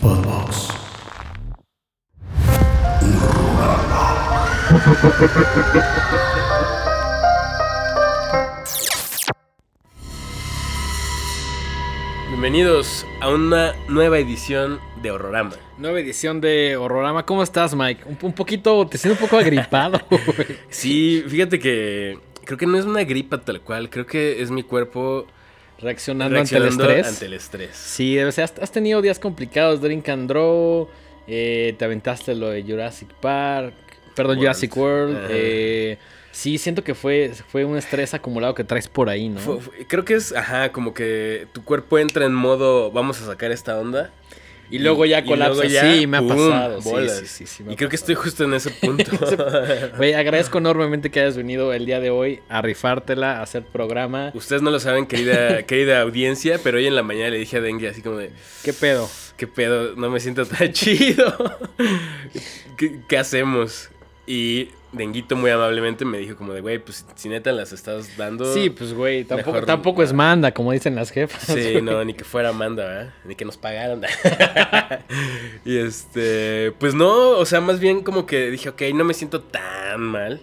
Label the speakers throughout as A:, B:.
A: Podbox.
B: Bienvenidos a una nueva edición de Horrorama.
C: Nueva edición de Horrorama. ¿Cómo estás, Mike? Un, un poquito, te siento un poco agripado.
B: Sí, fíjate que creo que no es una gripa tal cual, creo que es mi cuerpo
C: Reaccionando,
B: reaccionando
C: ante el estrés.
B: ante el estrés.
C: Sí, debe ser. Has, has tenido días complicados, Drink and Draw. eh, te aventaste lo de Jurassic Park. Perdón,
B: World.
C: Jurassic World. Eh, sí, siento que fue, fue un estrés acumulado que traes por ahí, ¿no?
B: Fu- fu- creo que es, ajá, como que tu cuerpo entra en modo, vamos a sacar esta onda.
C: Y luego ya colapsa. sí, me ha pasado. Sí, sí, sí,
B: y creo que estoy justo en ese punto.
C: Güey, agradezco enormemente que hayas venido el día de hoy a rifártela, a hacer programa.
B: Ustedes no lo saben, querida, querida audiencia, pero hoy en la mañana le dije a Dengue así como de,
C: ¿Qué pedo?
B: ¿qué pedo? No me siento tan chido. ¿Qué, qué hacemos? Y Denguito muy amablemente me dijo como de, güey, pues si neta las estás dando...
C: Sí, pues güey, tampoco,
B: Mejor-
C: tampoco es manda, como dicen las jefas.
B: Sí,
C: güey.
B: no, ni que fuera Amanda, ¿verdad? Ni que nos pagaran. y este, pues no, o sea, más bien como que dije, ok, no me siento tan mal.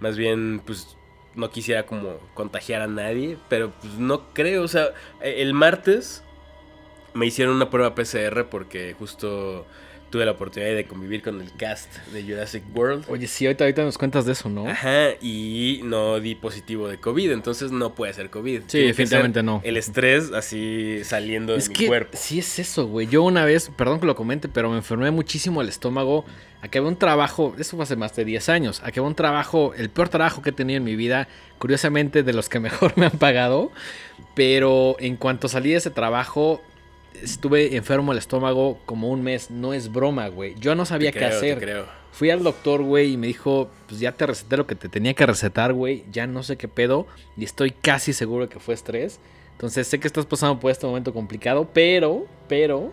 B: Más bien, pues no quisiera como contagiar a nadie, pero pues no creo, o sea, e- el martes me hicieron una prueba PCR porque justo tuve la oportunidad de convivir con el cast de Jurassic World.
C: Oye, sí, ahorita, ahorita nos cuentas de eso, ¿no?
B: Ajá, y no di positivo de COVID, entonces no puede ser COVID.
C: Sí,
B: Tiene
C: definitivamente no.
B: El estrés así saliendo
C: Es
B: de
C: que
B: mi cuerpo.
C: sí es eso, güey. Yo una vez, perdón que lo comente, pero me enfermé muchísimo el estómago. Acabé un trabajo, eso fue hace más de 10 años. Acabé un trabajo, el peor trabajo que he tenido en mi vida, curiosamente de los que mejor me han pagado. Pero en cuanto salí de ese trabajo, estuve enfermo el estómago como un mes. No es broma, güey. Yo no sabía
B: Te
C: qué
B: creo, te
C: hacer.
B: creo.
C: Fui al doctor, güey, y me dijo, pues ya te receté lo que te tenía que recetar, güey. Ya no sé qué pedo. Y estoy casi seguro que fue estrés. Entonces sé que estás pasando por este momento complicado, pero, pero,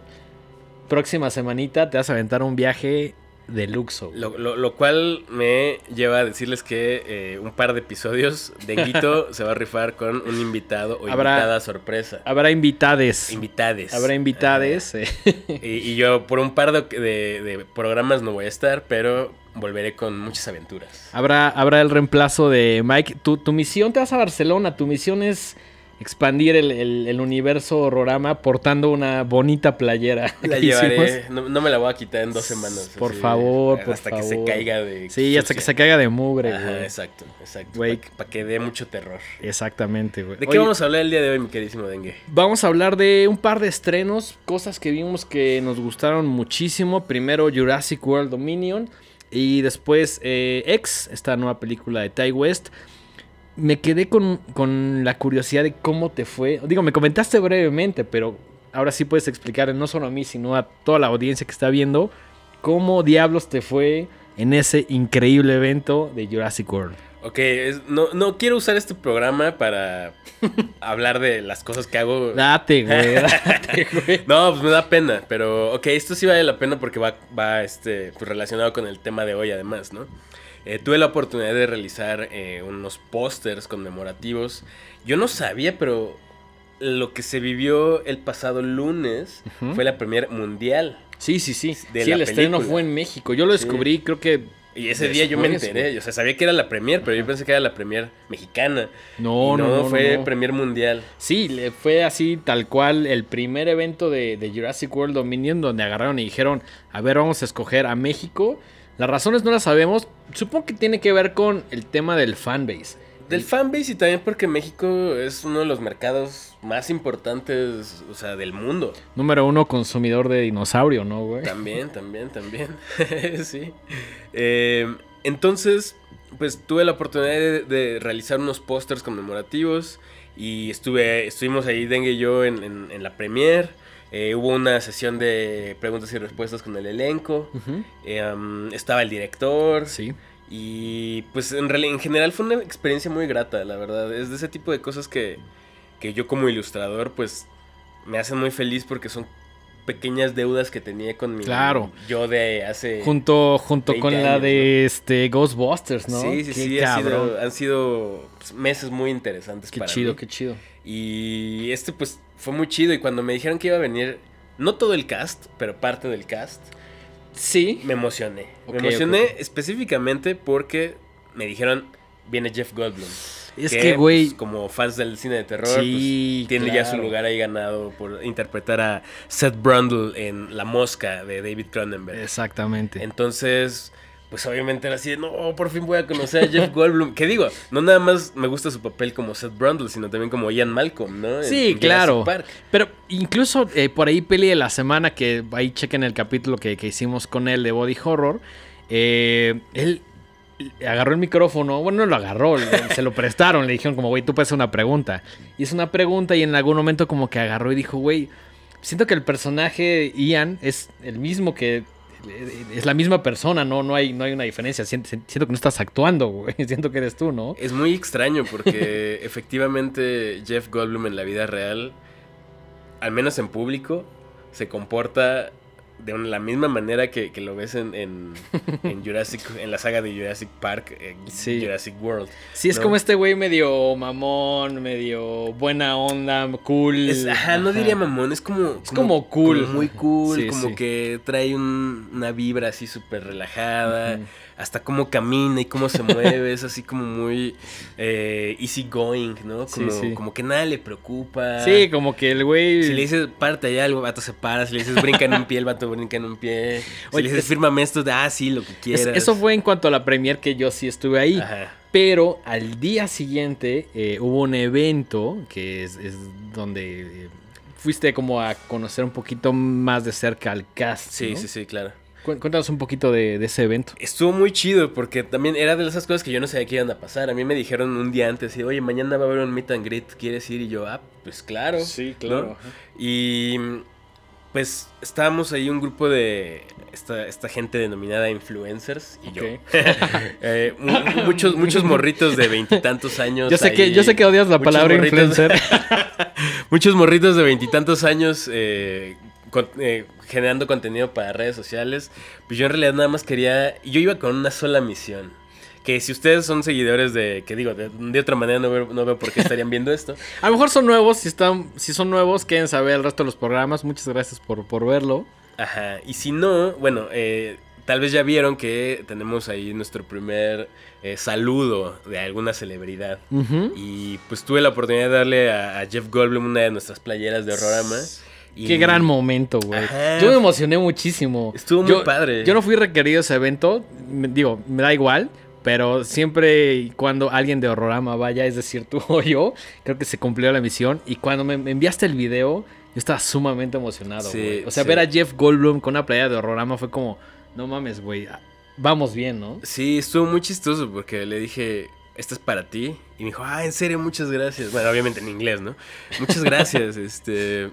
C: próxima semanita te vas a aventar un viaje de luxo.
B: Lo, lo- lo cual me lleva a decirles que eh, un par de episodios Denguito se va a rifar con un invitado o
C: Habrá-
B: invitada sorpresa.
C: Habrá invitades.
B: Invitades.
C: Habrá invitades. eh.
B: Y yo por un par de, de- de programas no voy a estar, pero volveré con muchas aventuras.
C: habrá, habrá el reemplazo de Mike. Tu, tu misión, te vas a Barcelona. Tu misión es expandir el, el- el universo horrorama portando una bonita playera.
B: La
C: que
B: llevaré, no, no me la voy a quitar en dos semanas.
C: Por
B: así,
C: favor, por
B: hasta que
C: favor.
B: se caiga de.
C: Sí, hasta que se caiga de mugre,
B: Ajá,
C: güey.
B: exacto, exacto. Para que dé mucho terror.
C: Exactamente, güey.
B: ¿De qué
C: Oye,
B: vamos a hablar el día de hoy, mi queridísimo Dengue?
C: Vamos a hablar de un par de estrenos, cosas que vimos que nos gustaron muchísimo. Primero Jurassic World Dominion y después eh, X, esta nueva película de Ty West. Me quedé con, con la curiosidad de cómo te fue. Digo, me comentaste brevemente, pero ahora sí puedes explicar, no solo a mí, sino a toda la audiencia que está viendo, cómo diablos te fue en ese increíble evento de Jurassic World.
B: Ok, es- no, no quiero usar este programa para hablar de las cosas que hago.
C: Date, güey, date, güey.
B: No, pues me da pena, pero ok, esto sí vale la pena porque va, va este, pues relacionado con el tema de hoy además, ¿no? Eh, tuve la oportunidad de realizar eh, unos pósters conmemorativos. Yo no sabía, pero lo que se vivió el pasado lunes fue la premier mundial.
C: Sí, sí, sí.
B: de
C: sí,
B: la
C: el estreno fue en México. Yo lo
B: Sí.
C: descubrí, creo que.
B: Y ese día yo me enteré, o sea, sabía que era la premier, pero yo pensé que era la premier mexicana.
C: No, no, no.
B: fue
C: no.
B: premier mundial.
C: Sí, fue así, tal cual, el primer evento de, de Jurassic World Dominion, donde agarraron y dijeron: A ver, vamos a escoger a México. Las razones no las sabemos. Supongo que tiene que ver con el tema del fanbase.
B: Del fanbase y también porque México es uno de los mercados más importantes, o sea, del mundo.
C: Número uno, consumidor de dinosaurio, ¿no, güey?
B: También, también, también. sí. Eh, entonces, pues tuve la oportunidad de, de realizar unos pósters conmemorativos y estuve, estuvimos ahí, Dengue y yo, en, en- en la premier. Eh, hubo una sesión de preguntas y respuestas con el elenco. Eh, um, estaba el director.
C: Sí.
B: Y pues en, en general fue una experiencia muy grata, la verdad. Es de ese tipo de cosas que, que yo como ilustrador pues me hacen muy feliz porque son pequeñas deudas que tenía con mi
C: Claro.
B: yo de hace...
C: Junto, junto
B: 20
C: con la de este Ghostbusters, ¿no?
B: Sí, sí,
C: Qué
B: sí, ha
C: cabrón.
B: sido- han sido pues, meses muy interesantes
C: Qué
B: para
C: chido,
B: mí.
C: qué chido.
B: Y este pues fue muy chido y cuando me dijeron que iba a venir no todo el cast, pero parte del cast,
C: Sí.
B: me emocioné. Me emocioné específicamente porque me dijeron, viene Jeff Goldblum.
C: Es que, güey.
B: pues, como fans del cine de terror,
C: Sí,
B: pues, tiene ya su lugar ahí ganado por interpretar a Seth Brundle en La Mosca de David Cronenberg.
C: Exactamente.
B: Entonces, pues obviamente era así de, no, por fin voy a conocer a Jeff Goldblum. Que digo, no nada más me gusta su papel como Seth Brundle, sino también como Ian Malcolm, ¿no?
C: Sí,
B: en
C: claro. Pero incluso eh, por ahí, peli de la semana, que ahí chequen el capítulo que, que hicimos con él de Body Horror. eh, él agarró el micrófono, bueno, no lo agarró, se lo prestaron, le dijeron como, güey, tú puedes hacer una pregunta. Hizo una pregunta y en algún momento como que agarró y dijo, güey, siento que el personaje Ian es el mismo que... Es la misma persona, ¿no? No hay, no hay una diferencia. Siento, siento que no estás actuando, güey. Siento que eres tú, ¿no?
B: Es muy extraño porque efectivamente Jeff Goldblum en la vida real, al menos en público, se comporta de una- la misma manera que, que lo ves en, en, en Jurassic, en la saga de Jurassic Park, en
C: Sí.
B: Jurassic World.
C: Sí, es
B: ¿no?
C: como este güey medio mamón, medio buena onda, cool.
B: Es- ajá, no diría mamón, es como...
C: Es como cool.
B: como muy cool,
C: Sí,
B: como
C: sí.
B: que trae un- una vibra así súper relajada.
C: Ujú.
B: Hasta cómo camina y cómo se mueve, es así como muy eh, easy going, ¿no? Como,
C: sí.
B: como que nada le preocupa.
C: Sí, como que el güey.
B: Si le dices parte allá, el vato se para. Si le dices brinca en un pie, el vato brinca en un pie. Si
C: Oye,
B: le dices
C: es-
B: fírmame esto, ah, sí, lo que
C: Es-
B: quieras.
C: eso fue en cuanto a la premier que yo sí estuve ahí.
B: Ajá.
C: Pero al día siguiente eh, hubo un evento que es, es donde eh, fuiste como a conocer un poquito más de cerca al cast.
B: Sí,
C: ¿no?
B: sí, sí, claro.
C: Cu- Cuéntanos un poquito de, de ese evento.
B: Estuvo muy chido porque también era de esas cosas que yo no sabía que iban a pasar. A mí me dijeron un día antes, y, oye, mañana va a haber un meet and greet, ¿quieres ir? Y yo, ah, pues claro. ¿no? Y pues estábamos ahí un grupo de esta, esta gente denominada influencers y yo. Eh, mu- muchos, muchos morritos de veintitantos años.
C: Yo sé, que, yo sé que odias la palabra
B: morritos-
C: influencer.
B: Muchos morritos de veintitantos años eh, con- eh, generando contenido para redes sociales. Pues yo en realidad nada más quería. Yo iba con una sola misión. Que si ustedes son seguidores de. Que digo, de, de otra manera no veo, no veo por qué estarían viendo esto.
C: A lo mejor son nuevos, si, están, si son nuevos, quieren saber el resto de los programas. Muchas gracias por, por verlo.
B: Ajá. Y si no, bueno, eh, tal vez ya vieron que tenemos ahí nuestro primer eh, saludo de alguna celebridad. Y pues tuve la oportunidad de darle a, a Jeff Goldblum una de nuestras playeras de Horrorama. Y
C: Qué gran momento, güey.
B: Ajá.
C: Yo me emocioné muchísimo.
B: Estuvo muy
C: Yo-
B: padre.
C: Yo no fui requerido a ese evento. me- digo, me da igual. Pero siempre y cuando alguien de Horrorama vaya, es decir, tú o yo, creo que se cumplió la misión. Y cuando me me enviaste el video, yo estaba sumamente emocionado,
B: Sí.
C: O sea,
B: sí.
C: ver a Jeff Goldblum con una playa de Horrorama fue como, no mames, güey. Vamos bien, ¿no?
B: Sí, estuvo muy chistoso porque le dije, esta es para ti. Y me dijo, ah, en serio, muchas gracias. Bueno, obviamente en inglés, ¿no? Muchas gracias, este...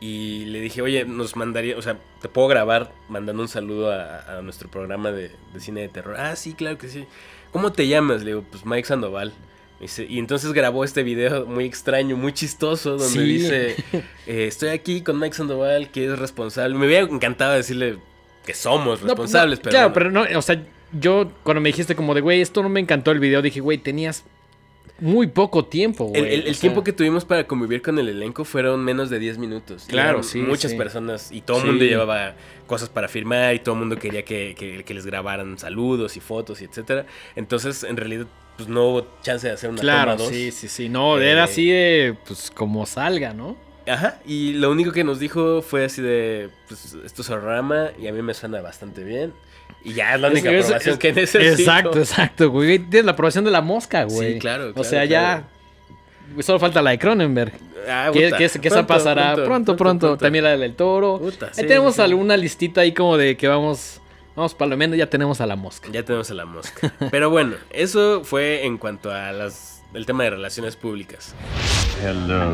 B: Y le dije, oye, nos mandaría, o sea, te puedo grabar mandando un saludo a, a nuestro programa de, de cine de terror. Ah, sí, claro que sí. ¿Cómo te llamas? Le digo, pues Mike Sandoval. Y entonces grabó este video muy extraño, muy chistoso, donde
C: Sí.
B: dice, eh, estoy aquí con Mike Sandoval, que es responsable. Me hubiera encantado decirle que somos
C: No,
B: responsables,
C: no,
B: pero...
C: Claro,
B: bueno.
C: pero no, o sea, yo cuando me dijiste como de, güey, esto no me encantó el video, dije, güey, tenías muy poco tiempo, güey.
B: El,
C: sea,
B: tiempo que tuvimos para convivir con el elenco fueron menos de 10 minutos.
C: Claro, sí,
B: Muchas
C: sí.
B: personas y todo el
C: Sí.
B: mundo llevaba cosas para firmar y todo el mundo quería que, que- que les grabaran saludos y fotos y etcétera. Entonces, en realidad, pues no hubo chance de hacer una
C: Claro,
B: toma dos.
C: sí, sí, sí. No,
B: Eh,
C: era así de, pues, como salga, ¿no?
B: Ajá, y lo único que nos dijo fue así de, pues esto es Horrorama y a mí me suena bastante bien. Y ya es la única
C: Es-
B: aprobación
C: es-
B: que necesito.
C: Exacto, exacto, güey. Tienes la aprobación de la mosca, güey.
B: Sí, claro,
C: O
B: claro,
C: sea, ya... Solo falta la de Cronenberg.
B: Ah,
C: que, que, que esa
B: Pronto,
C: pasará pronto, pronto, También la del toro.
B: Puta,
C: ahí
B: sí,
C: tenemos
B: sí,
C: alguna listita ahí como de que vamos... Vamos palomeando, ya tenemos a la mosca.
B: Ya tenemos a la mosca. Pero bueno, eso fue en cuanto a las el tema de relaciones públicas.
A: Hello,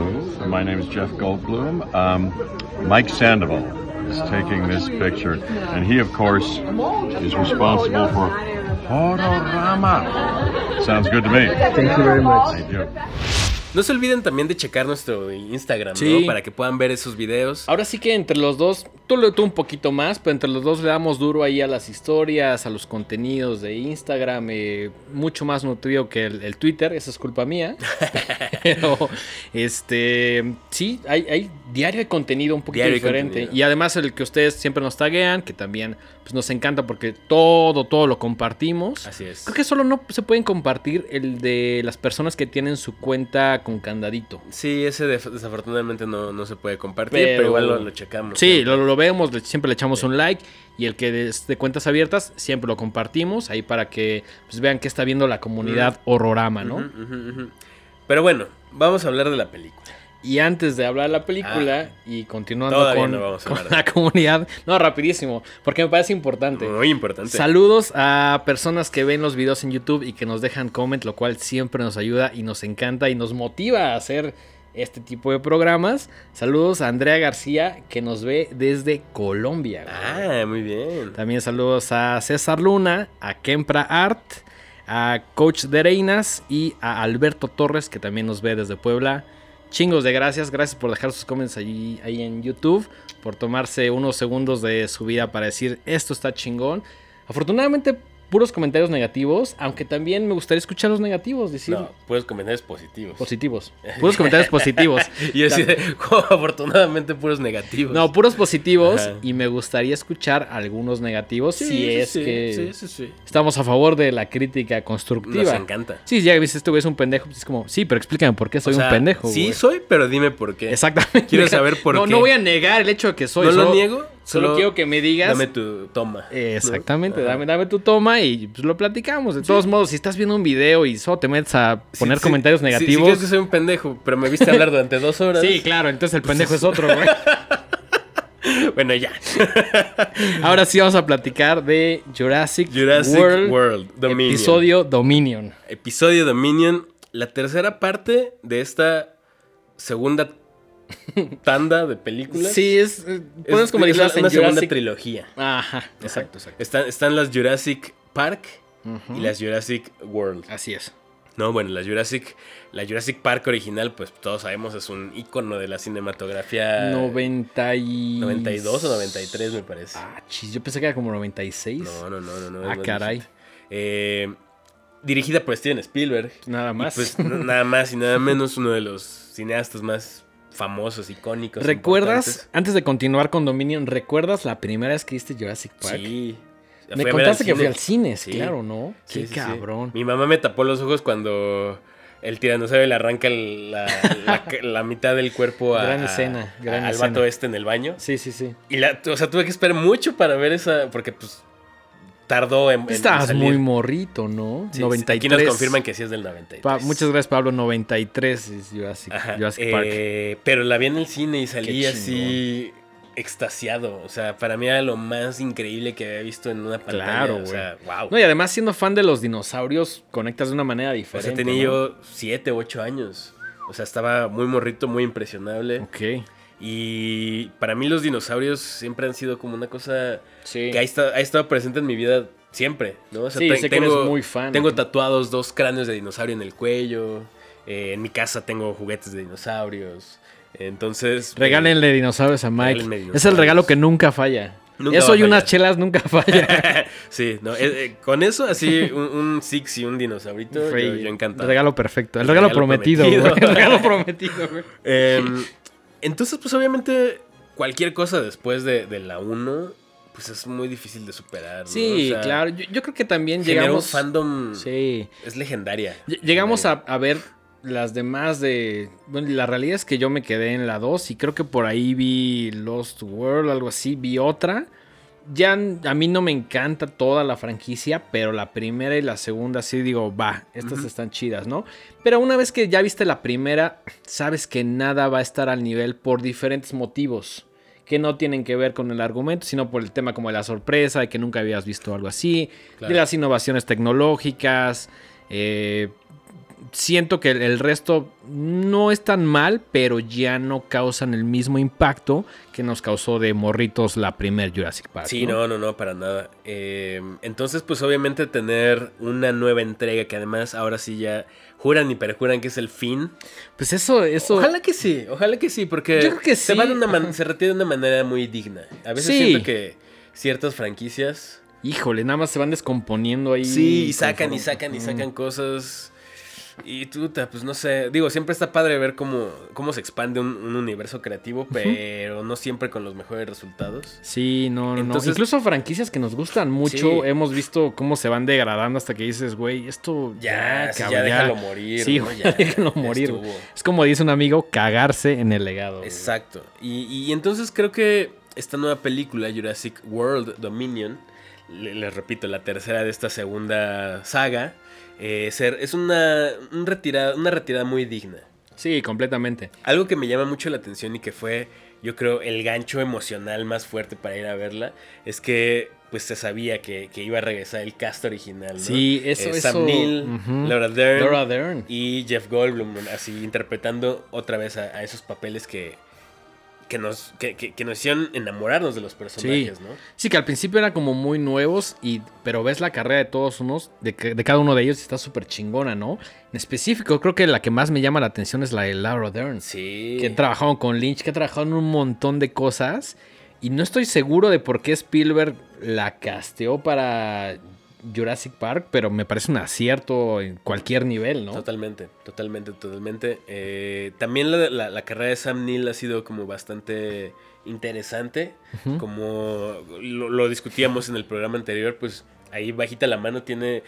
A: my name is Jeff Goldblum. Um, Mike Sandoval is taking this picture, and he, of course, is responsible for Horrorama. Sounds good to me.
D: Thank you very much.
A: Thank you.
B: No se olviden también de checar nuestro Instagram,
C: Sí.
B: ¿no? Para que puedan ver esos videos.
C: Ahora sí que entre los dos, tú, le- tú un poquito más, pero entre los dos le damos duro ahí a las historias, a los contenidos de Instagram, eh, mucho más nutrido que el, el Twitter, esa es culpa mía. pero, este, sí, hay, hay diario de contenido un poquito
B: Diario
C: diferente.
B: contenido.
C: Y además el que ustedes siempre nos taguean, que también pues, nos encanta porque todo, todo lo compartimos.
B: Así es.
C: Creo que solo no se pueden compartir el de las personas que tienen su cuenta con candadito.
B: Sí, ese desafortunadamente no, no se puede compartir,
C: Pero-
B: pero, igual lo, lo checamos.
C: Sí, lo, lo vemos, siempre le echamos un like. Y el que es de cuentas abiertas, siempre lo compartimos ahí para que pues, vean que está viendo la comunidad horrorama, ¿no?
B: Pero bueno, vamos a hablar de la película.
C: Y antes de hablar de la película y continuando
B: Ah.
C: Con,
B: no
C: con la comunidad, no, rapidísimo, porque me parece importante.
B: Muy importante.
C: Saludos a personas que ven los videos en YouTube y que nos dejan comment, lo cual siempre nos ayuda y nos encanta y nos motiva a hacer este tipo de programas. Saludos a Andrea García que nos ve desde Colombia. güey.
B: Ah, muy bien.
C: También saludos a César Luna, a Kempra Art, a Coach de Reinas y a Alberto Torres que también nos ve desde Puebla. Chingos de gracias, gracias por dejar sus comments allí, ahí en YouTube, por tomarse unos segundos de su vida para decir esto está chingón. Afortunadamente, puros comentarios negativos, aunque también me gustaría escuchar los negativos, decir
B: No, puedes comentarios positivos.
C: positivos. Puros comentarios positivos.
B: Y de, como afortunadamente puros negativos.
C: No, puros positivos
B: Ajá.
C: y me gustaría escuchar algunos negativos
B: Sí,
C: si
B: sí,
C: es
B: sí,
C: que
B: Sí, sí, sí.
C: estamos a favor de la crítica constructiva.
B: Nos encanta.
C: Sí, ya dices, este güey es un pendejo. pues es como, sí, pero explícame por qué soy
B: O sea,
C: un pendejo.
B: Sí,
C: güey.
B: soy, pero dime por qué.
C: Exactamente.
B: Quiero saber por
C: no,
B: qué.
C: No voy a negar el hecho de que soy.
B: No lo niego,
C: Solo
B: solo
C: quiero que me digas.
B: Dame tu toma. ¿no?
C: Exactamente, dame, dame tu toma y pues, lo platicamos. De todos modos, si estás viendo un video y solo te metes a
B: Sí,
C: poner
B: sí,
C: comentarios
B: sí, sí,
C: negativos.
B: crees que soy un pendejo, pero me viste hablar durante dos horas.
C: Sí, claro, entonces el pendejo es otro, güey.
B: Bueno, ya.
C: Ahora sí vamos a platicar de Jurassic,
B: Jurassic
C: World,
B: World, Dominion.
C: episodio Dominion.
B: Episodio Dominion, la tercera parte de esta segunda tanda de películas.
C: Sí, es. eh,
B: es,
C: Podemos como decirlas en
B: una trilogía.
C: Ajá, exacto, exacto.
B: Están, están las Jurassic Park y las Jurassic World.
C: Así es.
B: No, bueno, la Jurassic, la Jurassic Park original, pues todos sabemos, es un icono de la cinematografía.
C: 90 y...
B: 92 o 93, me parece.
C: Ah, chis, yo pensé que era como 96.
B: No, no, no, no. no
C: Ah, caray.
B: Eh, dirigida por Steven Spielberg.
C: Nada
B: Y,
C: más.
B: pues nada más y nada menos uno de los cineastas más famosos, icónicos.
C: ¿Recuerdas, antes de continuar con Dominion, ¿recuerdas la primera vez que viste Jurassic Park?
B: Sí.
C: Me contaste que fui al cine,
B: Sí.
C: claro, ¿no?
B: Sí,
C: Qué
B: sí,
C: cabrón.
B: Mi mamá me tapó los ojos cuando el tiranosaurio le arranca la, la- la mitad del cuerpo a,
C: Gran escena, gran
B: al
C: escena.
B: vato este en el baño.
C: Sí, sí, sí.
B: Y la, o sea, tuve que esperar mucho para ver esa, porque pues tardó en, en
C: Estabas
B: salir.
C: muy morrito, ¿no?
B: Sí,
C: 93.
B: Aquí nos confirman que sí es del 93.
C: Pa- muchas gracias, Pablo. 93 es Jurassic, Jurassic Park.
B: eh, pero la vi en el cine y salí así extasiado. O sea, para mí era lo más increíble que había visto en una pantalla.
C: Claro,
B: O sea, wow.
C: No, y además siendo fan de los dinosaurios, conectas de una manera
B: o
C: diferente.
B: sea, tenía
C: ¿no?
B: yo 7, 8 años. O sea, estaba muy morrito, muy impresionable.
C: Ok.
B: Y para mí los dinosaurios siempre han sido como una cosa
C: Sí.
B: que ha estado, ha estado presente en mi vida siempre, ¿no? O sea,
C: Sí,
B: te-
C: sé que eres muy fan.
B: Tengo tatuados dos cráneos de dinosaurio en el cuello. eh, en mi casa tengo juguetes de dinosaurios. Entonces. eh,
C: Regálenle dinosaurios a Mike. Es el regalo que nunca falla.
B: Nunca
C: eso y unas chelas nunca falla.
B: sí, no, eh, eh, con eso, así, un, un Six y un dinosaurito, yo, yo encantado.
C: Regalo perfecto. El
B: El
C: regalo,
B: regalo
C: prometido,
B: prometido.
C: güey. El regalo prometido, güey.
B: Em, entonces, pues obviamente, cualquier cosa después de, de la 1, pues es muy difícil de superar. ¿no?
C: Sí,
B: O sea,
C: claro. Yo, yo creo que también llegamos.
B: un fandom.
C: Sí.
B: Es legendaria.
C: Ll- Llegamos a, a ver las demás de... Bueno, la realidad es que yo me quedé en la 2 y creo que por ahí vi Lost World, algo así, vi otra. Ya a mí no me encanta toda la franquicia, pero la primera y la segunda sí digo, va, estas están chidas, ¿no? Pero una vez que ya viste la primera, sabes que nada va a estar al nivel por diferentes motivos. Que no tienen que ver con el argumento, sino por el tema como de la sorpresa, de que nunca habías visto algo así,
B: Claro.
C: de las innovaciones tecnológicas, eh, siento que el, resto no es tan mal, pero ya no causan el mismo impacto que nos causó de morritos la primer Jurassic Park.
B: Sí, no, no, no, para nada. Eh, entonces, pues obviamente tener una nueva entrega que además ahora sí ya juran y perjuran que es el fin.
C: Pues eso, eso.
B: Ojalá que sí, ojalá que sí, porque
C: Yo creo que
B: se,
C: sí.
B: va de una se retira de una manera muy digna. A veces
C: Sí.
B: siento que ciertas franquicias...
C: Híjole, nada más se van descomponiendo ahí.
B: Sí, y sacan y sacan y
C: Mm.
B: sacan cosas. Y tú, pues no sé. Digo, siempre está padre ver cómo, cómo se expande un, un universo creativo, pero no siempre con los mejores resultados.
C: Sí, no, no,
B: Entonces-
C: no. Incluso franquicias que nos gustan mucho,
B: Sí.
C: hemos visto cómo se van degradando hasta que dices, güey, esto
B: Ya, sí,
C: cabrón,
B: ya déjalo morir.
C: Sí,
B: ¿no? Ya,
C: déjalo
B: ya
C: morir.
B: estuvo.
C: Es como dice un amigo, cagarse en el legado.
B: Exacto. Y, y entonces creo que esta nueva película, Jurassic World Dominion, le- les repito, la tercera de esta segunda saga, eh, ser, es una, un retirada, una retirada muy digna.
C: Sí, completamente.
B: Algo que me llama mucho la atención y que fue, yo creo, el gancho emocional más fuerte para ir a verla, es que pues se sabía que, que iba a regresar el cast original, ¿no?
C: Sí, eso,
B: Eh,
C: eso.
B: Sam Neill. Laura Dern
C: Laura Dern.
B: y Jeff Goldblum, así interpretando otra vez a, a esos papeles que, que, nos, que, que- que nos hicieron enamorarnos de los personajes, ¿no?
C: Sí, que al principio eran como muy nuevos, y, pero ves la carrera de todos unos, de, de cada uno de ellos y está súper chingona, ¿no? En específico, creo que la que más me llama la atención es la de Laura Dern.
B: Sí.
C: que ha trabajado con Lynch, que ha trabajado en un montón de cosas. Y no estoy seguro de por qué Spielberg la casteó para Jurassic Park, pero me parece un acierto en cualquier nivel, ¿no?
B: Totalmente, totalmente, totalmente. Eh, también la, la- la carrera de Sam Neill ha sido como bastante interesante. Como lo, lo discutíamos en el programa anterior, pues ahí bajita la mano tiene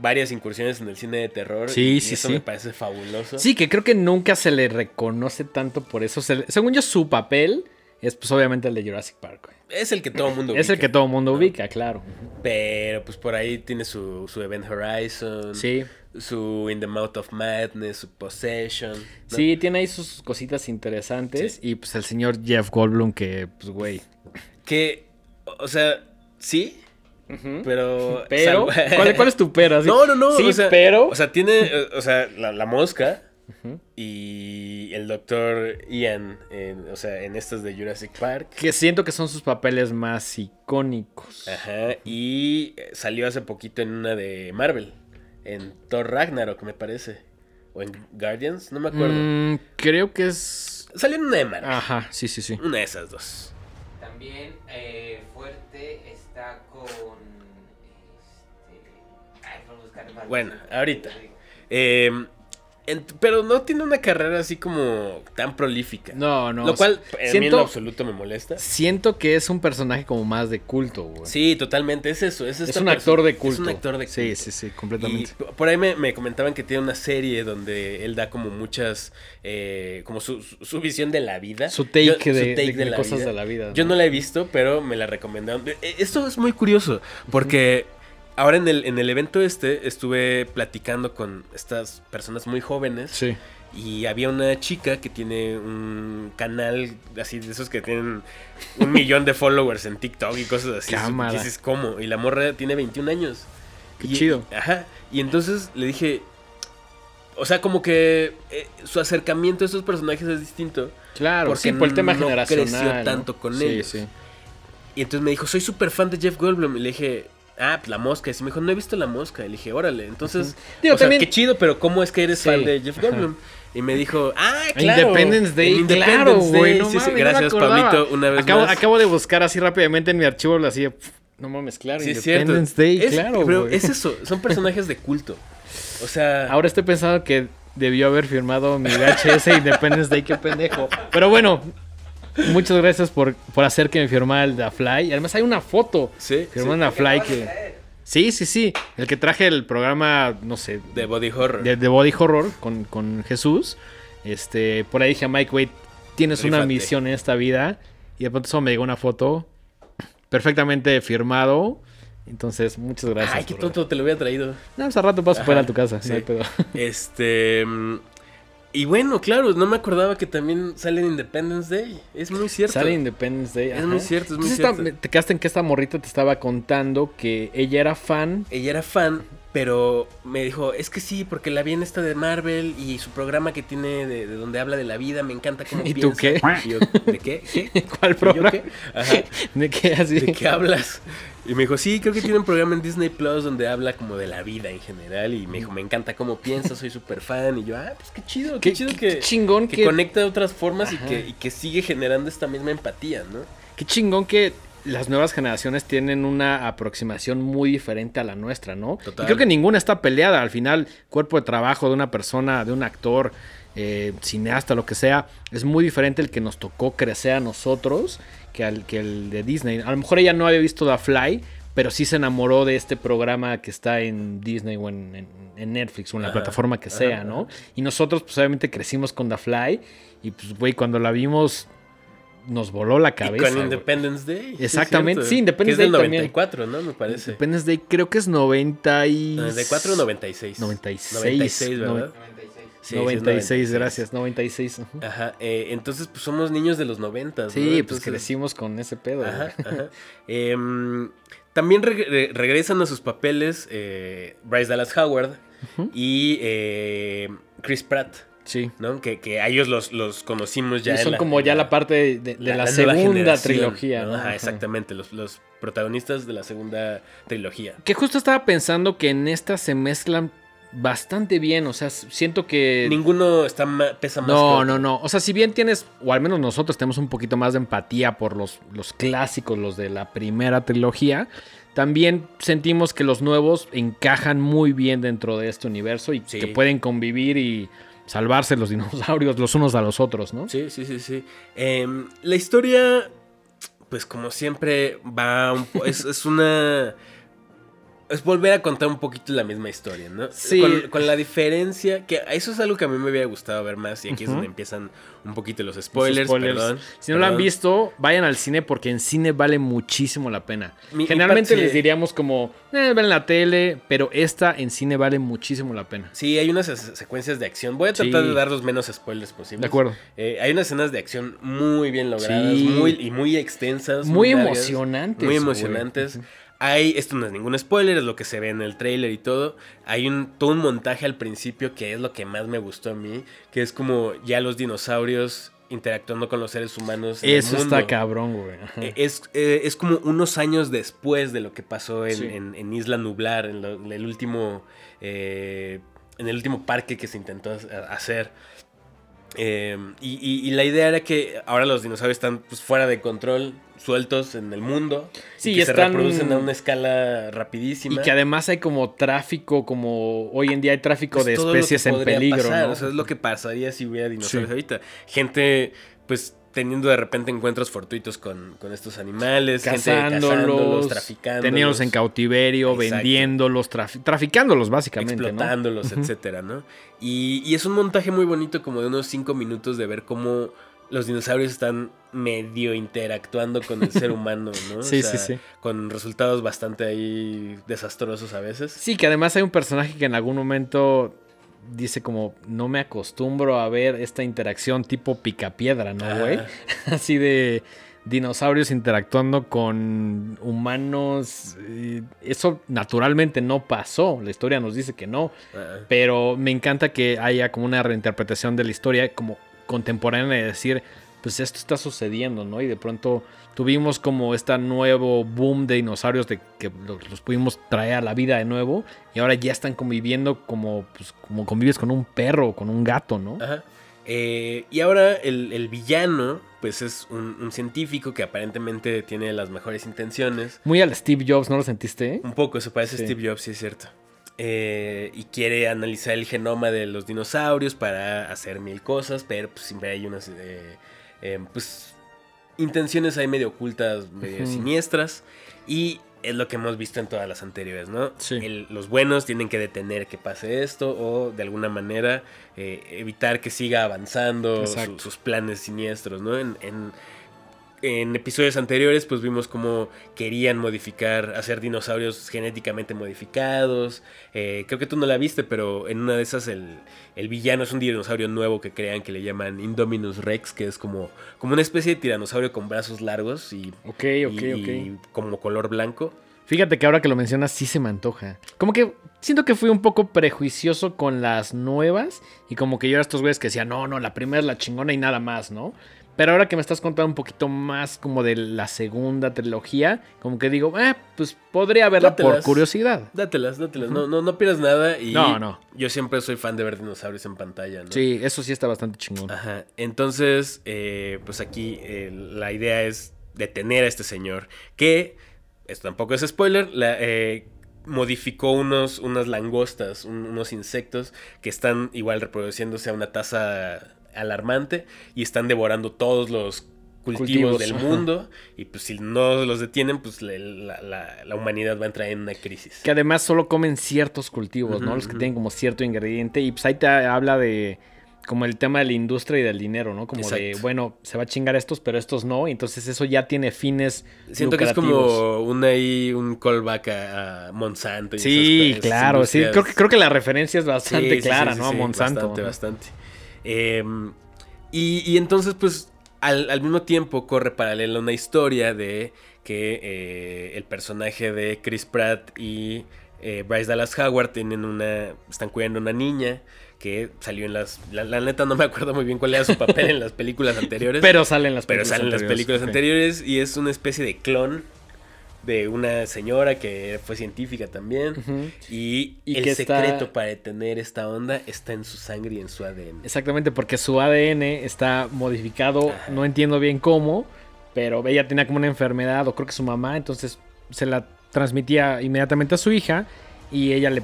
B: varias incursiones en el cine de terror.
C: Sí,
B: y, y
C: sí,
B: eso
C: sí.
B: me parece fabuloso.
C: Sí, que creo que nunca se le reconoce tanto por eso. Se según yo, su papel es pues obviamente el de Jurassic Park. güey.
B: Es el que todo el mundo
C: Es el
B: ubica,
C: que todo el mundo ubica, claro.
B: Pero pues por ahí tiene su, su Event Horizon.
C: Sí.
B: Su In the Mouth of Madness, su Possession. ¿no?
C: Sí, tiene ahí sus cositas interesantes. Y pues el señor Jeff Goldblum, que pues güey.
B: Que, o sea, sí, pero...
C: Pero, ¿cuál, cuál es tu pero? Así,
B: No, no, no.
C: Sí,
B: o sea,
C: pero.
B: O sea, tiene, o sea, la, la mosca Y el doctor Ian, en- o sea, en estas de Jurassic Park.
C: que siento que son sus papeles más icónicos.
B: Ajá, y eh, salió hace poquito en una de Marvel, en Thor Ragnarok, me parece. O en Guardians, no me acuerdo.
C: Mm, creo que es.
B: Salió en una de Marvel.
C: Ajá, sí, sí, sí.
B: Una de esas dos.
D: También eh, fuerte está con. Este, ay, buscar más.
B: Bueno, ahorita. Eh, pero no tiene una carrera así como tan prolífica.
C: No, no.
B: Lo cual a mí en lo absoluto me molesta.
C: siento que es un personaje como más de culto, güey.
B: Sí, totalmente, es eso. Es,
C: es un actor de culto.
B: Es un actor de culto.
C: Sí, sí, sí, completamente.
B: Y por ahí me, me comentaban que tiene una serie donde él da como muchas, eh, como su, su- su visión de la vida.
C: Su take,
B: Yo-
C: de,
B: su
C: de-
B: la
C: cosas
B: vida.
C: de la vida.
B: Yo no la he visto, pero me la recomendaron. Eh, Esto es muy curioso, porque ahora en el, en el evento este estuve platicando con estas personas muy jóvenes.
C: Sí.
B: Y había una chica que tiene un canal así de esos que tienen un millón de followers en TikTok y cosas así.
C: Cámara.
B: Y dices, ¿cómo? Y la morra tiene 21 años.
C: Qué
B: Y-
C: chido.
B: Ajá. Y entonces le dije, o sea, como que eh, su acercamiento a esos personajes es distinto.
C: Claro,
B: Porque
C: sí, por el tema
B: no
C: generacional.
B: creció
C: ¿no?
B: tanto con
C: sí,
B: ellos.
C: Sí,
B: Y entonces me dijo, soy súper fan de Jeff Goldblum. Y le dije, ah, pues la mosca. Y me dijo, no he visto la mosca. Y le dije, órale. Entonces,
C: Digo,
B: o sea,
C: también-
B: qué chido, pero ¿cómo es que eres
C: Sí.
B: fan de Jeff Goldblum? Y me dijo, ah, claro.
C: Independence Day,
B: Independence
C: claro, güey. No
B: Sí, sí,
C: no
B: Gracias,
C: acordaba.
B: Pablito, una vez
C: acabo,
B: más.
C: acabo de buscar así rápidamente en mi archivo, así, de, pf, no mames, claro,
B: Sí, es.
C: Independence Day,
B: Es-
C: claro,
B: Pero es eso, son personajes de culto. O sea,
C: Ahora estoy pensando que debió haber firmado mi VHS Independence Day, qué pendejo. Pero bueno, muchas gracias por, por hacer que me firmara el de Fly. Y además hay una foto
B: sí,
C: firmando a Fly que... Sí, sí, sí. El que traje el programa, no sé,
B: sí, de body horror.
C: de, de Body Horror con, con Jesús. Este, por ahí dije a Mike, wait, tienes una misión en esta vida. Y de pronto eso me llegó una foto perfectamente firmado. Entonces, muchas gracias.
B: Ay, qué tonto, te lo había traído.
C: No, pues al rato paso fuera a tu casa.
B: sí.
C: no hay pedo.
B: Este. Y bueno, claro, no me acordaba que también sale en Independence Day. Es muy cierto.
C: Sale Independence Day.
B: Es muy cierto, es muy
C: Entonces esta-
B: cierto.
C: te quedaste en que esta morrita te estaba contando que ella era fan.
B: Ella era fan Pero me dijo, es que sí, porque la vi en esta de Marvel y su programa que tiene de, de donde habla de la vida, me encanta cómo
C: ¿Y tú
B: piensa".
C: qué?
B: Y yo, ¿de qué? ¿Qué?
C: ¿Cuál
B: ¿Y yo
C: programa?
B: qué? Ajá.
C: ¿De qué así?
B: ¿De qué hablas? Y me dijo, sí, creo que tiene un programa en Disney Plus donde habla como de la vida en general. Y me dijo, me encanta cómo piensa, soy súper fan. Y yo, ah, pues qué chido, qué,
C: Qué,
B: chido
C: qué
B: que,
C: chingón
B: que
C: que,
B: conecta de otras formas y que, y que sigue generando esta misma empatía, ¿no?
C: qué chingón que las nuevas generaciones tienen una aproximación muy diferente a la nuestra, ¿no?
B: Total.
C: Y creo que ninguna está peleada. Al final, cuerpo de trabajo de una persona, de un actor, eh, cineasta, lo que sea, es muy diferente el que nos tocó crecer a nosotros que, al, que el de Disney. A lo mejor ella no había visto The Fly, pero sí se enamoró de este programa que está en Disney o en, en- en Netflix o en la
B: Ajá,
C: plataforma que
B: ajá,
C: sea, ¿no? Y nosotros, pues obviamente crecimos con The Fly y pues, güey, cuando la vimos nos voló la cabeza.
B: y con. Independence Day.
C: Exactamente, sí. Independence
B: que es del
C: Day también.
B: 94, ¿no? Me parece.
C: Independence Day creo que es 90 y...
B: 94 o 96.
C: 96.
B: 96, ¿verdad?
C: Noven-
D: 96.
B: Sí, sí, es
C: 96, gracias, 96. ujú.
B: Ajá, eh, entonces pues somos niños de los 90.
C: Sí, pues crecimos con ese pedo.
B: Ajá. Em, también re- regresan a sus papeles eh, Bryce Dallas Howard y eh, Chris Pratt,
C: Sí.
B: ¿no? Que, que a ellos los, los conocimos ya.
C: Y
B: en
C: son
B: la-
C: como ya la parte de, la, segunda trilogía.
B: ¿no? Ajá,
C: Ajá.
B: exactamente, los, los protagonistas de la segunda trilogía.
C: Que justo estaba pensando que en esta se mezclan bastante bien. O sea, siento que.
B: Ninguno está ma- pesa más.
C: No, no, no. O sea, si bien tienes, o al menos nosotros tenemos un poquito más de empatía por los, los clásicos, los de la primera trilogía, también sentimos que los nuevos encajan muy bien dentro de este universo y
B: Sí.
C: que pueden convivir y salvarse los dinosaurios los unos a los otros, ¿no?
B: Sí, sí, sí, sí. Em, la historia, pues como siempre, va un po- es, es una... Es volver a contar un poquito la misma historia, ¿no?
C: Sí.
B: Con, con la diferencia que eso es algo que a mí me hubiera gustado ver más y aquí es donde empiezan un poquito los
C: Los
B: spoilers, perdón.
C: Si no lo han visto, vayan al cine porque en cine vale muchísimo la pena.
B: Mi-
C: Generalmente les diríamos como, eh, ven la tele, pero esta en cine vale muchísimo la pena.
B: Sí, hay unas se- secuencias de acción. Voy a tratar
C: Sí.
B: de dar los menos spoilers posibles.
C: De acuerdo.
B: Eh, hay unas escenas de acción muy bien logradas
C: Sí.
B: muy, y muy extensas.
C: Muy
B: largas,
C: emocionantes,
B: Muy
C: güey.
B: Hay, esto no es ningún spoiler, es lo que se ve en el trailer y todo. Hay un, todo un montaje al principio que es lo que más me gustó a mí, que es como ya los dinosaurios interactuando con los seres humanos.
C: Eso está cabrón, güey.
B: Eh, Es, eh, es como unos años después de lo que pasó en,
C: Sí.
B: en- en Isla Nublar, en, lo- en el último. eh, en el último parque que se intentó ha- hacer. Eh, y, y- y la idea era que ahora los dinosaurios están pues, fuera de control, sueltos en el mundo.
C: Sí,
B: y que
C: están-
B: se reproducen a una escala rapidísima.
C: Y que además hay como tráfico, como hoy en día hay tráfico
B: Pues
C: de especies en peligro,
B: pasar,
C: ¿no?
B: O sea, es lo que pasaría si hubiera dinosaurios
C: Sí.
B: ahorita. Gente, pues, teniendo de repente encuentros fortuitos con, con estos animales. gente
C: Cazándolos,
B: traficándolos.
C: teniéndolos en cautiverio,
B: Exacto.
C: vendiéndolos, trafi- traficándolos básicamente, ¿no?
B: explotándolos, etcétera, ¿no? Y, y es un montaje muy bonito, como de unos cinco minutos, de ver cómo los dinosaurios están medio interactuando con el ser humano, ¿no? O
C: Sí,
B: sea,
C: sí, sí.
B: Con resultados bastante ahí desastrosos a veces.
C: Sí, que además hay un personaje que en algún momento dice como, no me acostumbro a ver esta interacción tipo picapiedra, ¿no, güey? Así de dinosaurios interactuando con humanos. Eso naturalmente no pasó, la historia nos dice que no,
B: Ah,
C: pero me encanta que haya como una reinterpretación de la historia como contemporánea de decir, pues esto está sucediendo, ¿no? Y de pronto tuvimos como este nuevo boom de dinosaurios de que lo- los pudimos traer a la vida de nuevo y ahora ya están conviviendo como, pues, como convives con un perro o con un gato, ¿no?
B: Ajá. Eh, y ahora el, el villano, pues es un, un científico que aparentemente tiene las mejores intenciones.
C: Muy al Steve Jobs, ¿no lo sentiste?
B: Un poco, se parece
C: Sí.
B: Steve Jobs, sí es cierto. Eh, y quiere analizar el genoma de los dinosaurios para hacer mil cosas, pero pues siempre hay unas eh, eh, pues, intenciones ahí medio ocultas, medio siniestras. Y es lo que hemos visto en todas las anteriores, ¿no?
C: Sí.
B: El- los buenos tienen que detener que pase esto o de alguna manera eh, evitar que siga avanzando su- sus planes siniestros, ¿no? En, en- en episodios anteriores pues vimos cómo querían modificar, hacer dinosaurios genéticamente modificados. Eh, creo que tú no la viste, pero en una de esas el, el villano es un dinosaurio nuevo que crean que le llaman Indominus Rex, que es como, como una especie de tiranosaurio con brazos largos y, como color blanco.
C: Fíjate que ahora que lo mencionas sí se me antoja. Como que siento que fui un poco prejuicioso con las nuevas y como que yo era estos güeyes que decían, no, no, la primera es la chingona y nada más, ¿no? Pero ahora que me estás contando un poquito más como de la segunda trilogía, como que digo, eh, pues podría verla por curiosidad.
B: Dátelas, dátelas. No, no, no pierdas nada. Y
C: No, no.
B: Yo siempre soy fan de ver dinosaurios en pantalla, ¿no?
C: Sí, eso sí está bastante chingón.
B: Ajá. Entonces, eh, pues aquí eh, la idea es detener a este señor. Que, esto tampoco es spoiler, la, eh, modificó unos, unas langostas, un- unos insectos que están igual reproduciéndose a una tasa alarmante y están devorando todos los cultivos,
C: Cultivos,
B: del
C: ajá.
B: mundo. Y pues si no los detienen, pues la, la- la- humanidad va a entrar en una crisis.
C: Que además solo comen ciertos cultivos, ¿no? Los que tienen como cierto ingrediente. Y pues ahí te habla de como el tema de la industria y del dinero, ¿no? Como de, bueno, se va a chingar estos, pero estos no. Entonces eso ya tiene fines.
B: Siento que es como un, ahí, un callback a, Monsanto. y
C: Sí,
B: esas- esas
C: claro, sí. Creo que, creo que la referencia es bastante
B: Sí,
C: clara,
B: sí,
C: ¿no? a Monsanto.
B: Bastante, bastante. Eh, y, y entonces, pues, al, al mismo tiempo corre paralela una historia de que eh, el personaje de Chris Pratt y eh, Bryce Dallas Howard tienen una. están cuidando a una niña que salió en las. La, la neta no me acuerdo muy bien cuál era su papel en las películas anteriores.
C: Pero salen las
B: Pero
C: películas
B: salen las
C: anteriores,
B: películas anteriores y es una especie de clon de una señora que fue científica también. Y,
C: Y
B: el
C: que está-
B: secreto para detener esta onda está en su sangre y en su ADN.
C: Exactamente, porque su ADN está modificado,
B: Ajá.
C: no entiendo bien cómo, pero ella tenía como una enfermedad, o creo que su mamá, entonces se la transmitía inmediatamente a su hija y ella le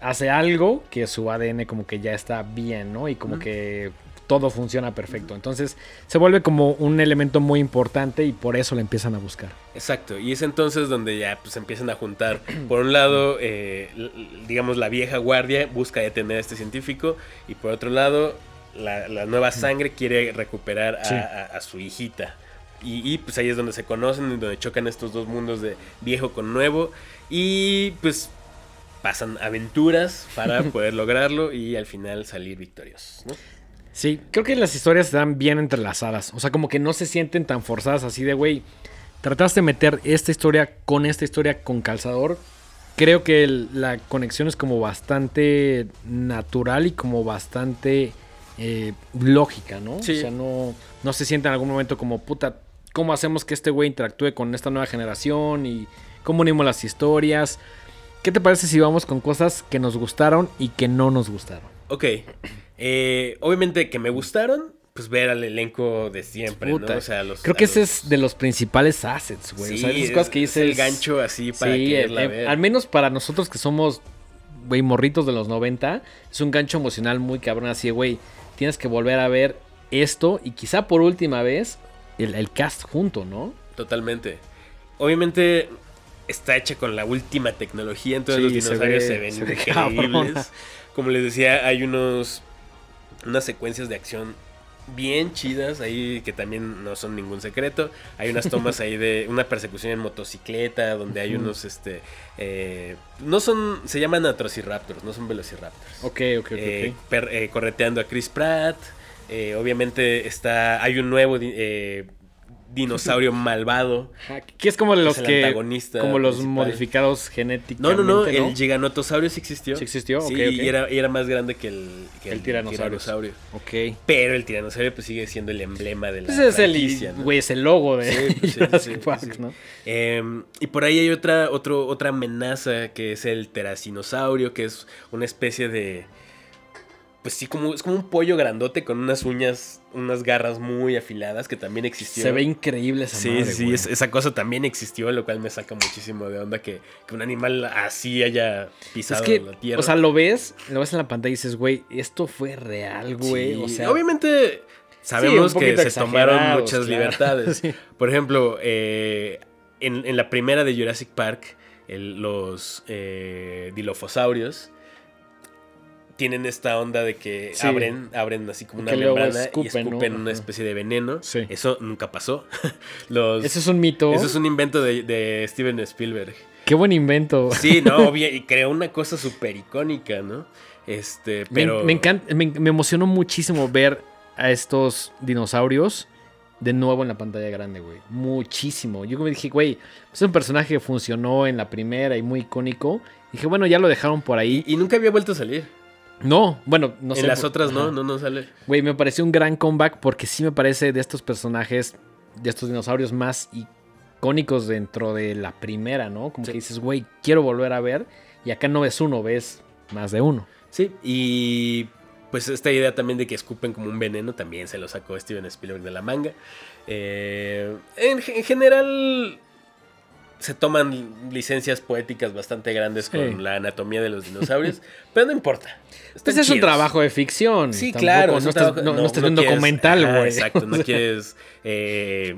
C: hace algo que su ADN como que ya está bien, ¿no? Y como que todo funciona perfecto. Entonces se vuelve como un elemento muy importante y por eso la empiezan a buscar.
B: Exacto, y es entonces donde ya pues empiezan a juntar. Por un lado, eh, digamos, la vieja guardia busca detener a este científico y por otro lado, la, la nueva sangre quiere recuperar a,
C: Sí.
B: a- a su hijita. Y, y, pues ahí es donde se conocen, y donde chocan estos dos mundos de viejo con nuevo y pues pasan aventuras para poder lograrlo y al final salir victoriosos. ¿no?
C: Sí, creo que las historias están bien entrelazadas. O sea, como que no se sienten tan forzadas así de, güey, trataste de meter esta historia con esta historia con calzador. Creo que el- la conexión es como bastante natural y como bastante eh, lógica, ¿no?
B: Sí.
C: O sea, no, no se siente en algún momento como, puta, ¿cómo hacemos que este güey interactúe con esta nueva generación? Y cómo unimos las historias. ¿Qué te parece si vamos con cosas que nos gustaron y que no nos gustaron?
B: Ok. Eh, obviamente que me gustaron, pues ver al elenco de siempre,
C: Puta,
B: ¿no? O sea, los,
C: Creo que ese es de los principales assets, güey.
B: Sí,
C: o sea, esas
B: es-
C: cosas que
B: es el
C: dices.
B: gancho así para
C: Sí,
B: quererla
C: eh,
B: ver.
C: al menos para nosotros que somos, güey, morritos de los 90, es un gancho emocional muy cabrón. Así, güey, tienes que volver a ver esto y quizá por última vez el, el cast junto, ¿no?
B: Totalmente. Obviamente está hecha con la última tecnología, entonces
C: Sí,
B: los
C: se
B: dinosaurios
C: ve-
B: se, ven
C: se
B: increíbles. Como les decía, hay unos unas secuencias de acción bien chidas ahí que también no son ningún secreto. Hay unas tomas ahí de una persecución en motocicleta donde hay unos este eh, no son se llaman atrociraptors, no son velociraptors.
C: Ok, ok, ok.
B: Eh,
C: ok.
B: per- eh, correteando a Chris Pratt. Obviamente está. Hay un nuevo dinosaurio malvado.
C: Que es como los
B: el
C: que.
B: antagonista
C: Como los
B: principal.
C: modificados
B: No,
C: genéticamente.
B: no, no, el giganotosaurio sí existió.
C: Sí existió,
B: Sí, y era, más grande que el, que
C: El tiranosaurio.
B: tiranosaurio.
C: Ok.
B: Pero el tiranosaurio pues sigue siendo el emblema de la
C: Pues es el,
B: franquicia, ¿no?
C: güey, es el logo de
B: Sí, pues sí,
C: Jurassic
B: sí,
C: Park. ¿no?
B: Eh, y por ahí hay otra, otro, otra amenaza que es el terasinosaurio, que es una especie de. Pues sí, como, es como un pollo grandote con unas uñas, unas garras muy afiladas que también existió.
C: Se ve increíble esa
B: Sí,
C: madre,
B: sí, es- esa cosa también existió, lo cual me saca muchísimo de onda que, que un animal así haya
C: Es
B: pisado
C: que,
B: la tierra.
C: o sea, lo ves, lo ves en la pantalla y dices, güey, esto fue real, güey.
B: Sí,
C: O sea,
B: obviamente sabemos que se tomaron muchas
C: claro.
B: libertades.
C: Sí.
B: Por ejemplo, eh, en, en la primera de Jurassic Park, el- los eh, dilofosaurios tienen esta onda de que
C: Sí.
B: abren, abren así como una
C: Que
B: membrana
C: escupen,
B: y
C: ¿no?
B: escupen una especie de veneno.
C: Sí.
B: Eso nunca pasó. los,
C: Eso es un mito.
B: eso es un invento de, de Steven Spielberg.
C: Qué buen invento.
B: Sí, no, obvia- y creó una cosa súper icónica, ¿no? Este,
C: Me-
B: pero...
C: Me, encanta, me, me emocionó muchísimo ver a estos dinosaurios de nuevo en la pantalla grande, güey. Muchísimo. Yo como dije, güey, es un personaje que funcionó en la primera y muy icónico. Dije, bueno, ya lo dejaron por ahí.
B: Y nunca había vuelto a salir.
C: No, bueno, no sé.
B: en las otras no, no, no sale.
C: Güey, me pareció un gran comeback porque sí me parece de estos personajes, de estos dinosaurios más icónicos dentro de la primera, ¿no? Como
B: Sí.
C: que dices, güey, quiero volver a ver. Y acá no ves uno, ves más de uno.
B: Sí, y pues esta idea también de que escupen como un veneno también se lo sacó Steven Spielberg de la manga. Eh, en, en general se toman licencias poéticas bastante grandes
C: Sí.
B: con la anatomía de los dinosaurios, pero no importa.
C: Pues es un trabajo de ficción.
B: Sí,
C: Tampoco-
B: claro.
C: No
B: es
C: estás, no, no estás un documental, güey.
B: Exacto, no quieres... eh,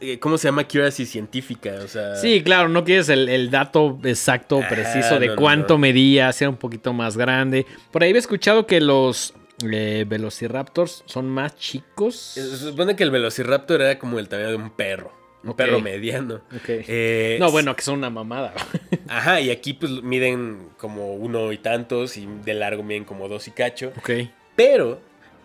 B: eh, ¿Cómo se llama? Accuracy científica, o sea...
C: Sí, claro, no quieres el, el dato exacto,
B: Ajá,
C: preciso de
B: no,
C: cuánto
B: no.
C: medía, si era un poquito más grande. Por ahí había escuchado que los eh, Velociraptors son más chicos.
B: Se supone que el Velociraptor era como el tamaño de un perro. Un perro mediano. Eh,
C: no, bueno, que son una mamada.
B: Ajá, y aquí pues miden como uno y tantos y de largo miden como dos y cacho.
C: ok.
B: Pero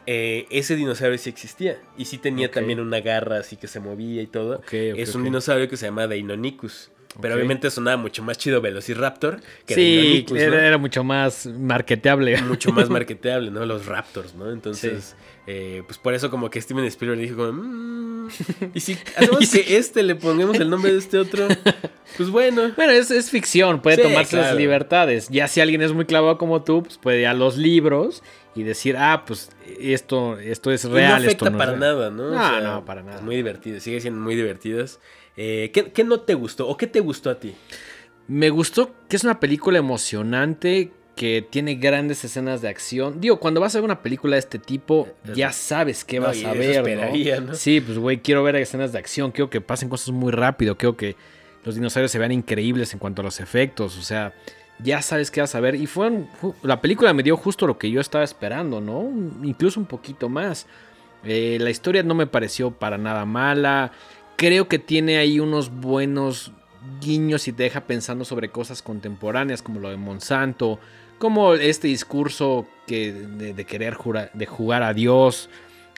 B: eh, ese dinosaurio sí existía y sí tenía también una garra así que se movía y todo. Es un dinosaurio que se llama Deinonychus. Pero
C: Ok.
B: obviamente sonaba mucho más chido Velociraptor que
C: Sí,
B: Deinonychus, ¿no?
C: era, mucho más marketeable.
B: mucho más marketeable, ¿no? Los Raptors, ¿no? Entonces, eh, pues por eso como que Steven Spielberg dijo como, "Mm, y si hacemos que este le pongamos el nombre de este otro, pues bueno.
C: Bueno, es, es ficción, puede
B: Sí,
C: tomarse las libertades. Ya si alguien es muy clavado como tú, pues puede ir a los libros y decir, ah, pues esto, esto es
B: Y
C: real.
B: no afecta
C: esto no es
B: para
C: real".
B: nada, ¿no?
C: No, no, para nada.
B: Es muy divertido, sigue siendo muy divertidas. Eh, ¿qué, qué no te gustó o qué te gustó a ti?
C: Me gustó que es una película emocionante que tiene grandes escenas de acción. Digo, cuando vas a ver una película de este tipo, ya sabes qué
B: No,
C: vas a ver, ¿no?
B: esperaría, ¿no?
C: Sí, pues güey, quiero ver escenas de acción, quiero que pasen cosas muy rápido, quiero que los dinosaurios se vean increíbles en cuanto a los efectos, o sea, ya sabes qué vas a ver. Y fue la película me dio justo lo que yo estaba esperando, ¿no? Incluso un poquito más. Eh, la historia no me pareció para nada mala. Creo que tiene ahí unos buenos guiños y te deja pensando sobre cosas contemporáneas como lo de Monsanto, como este discurso que de, de querer jura- de jugar a Dios,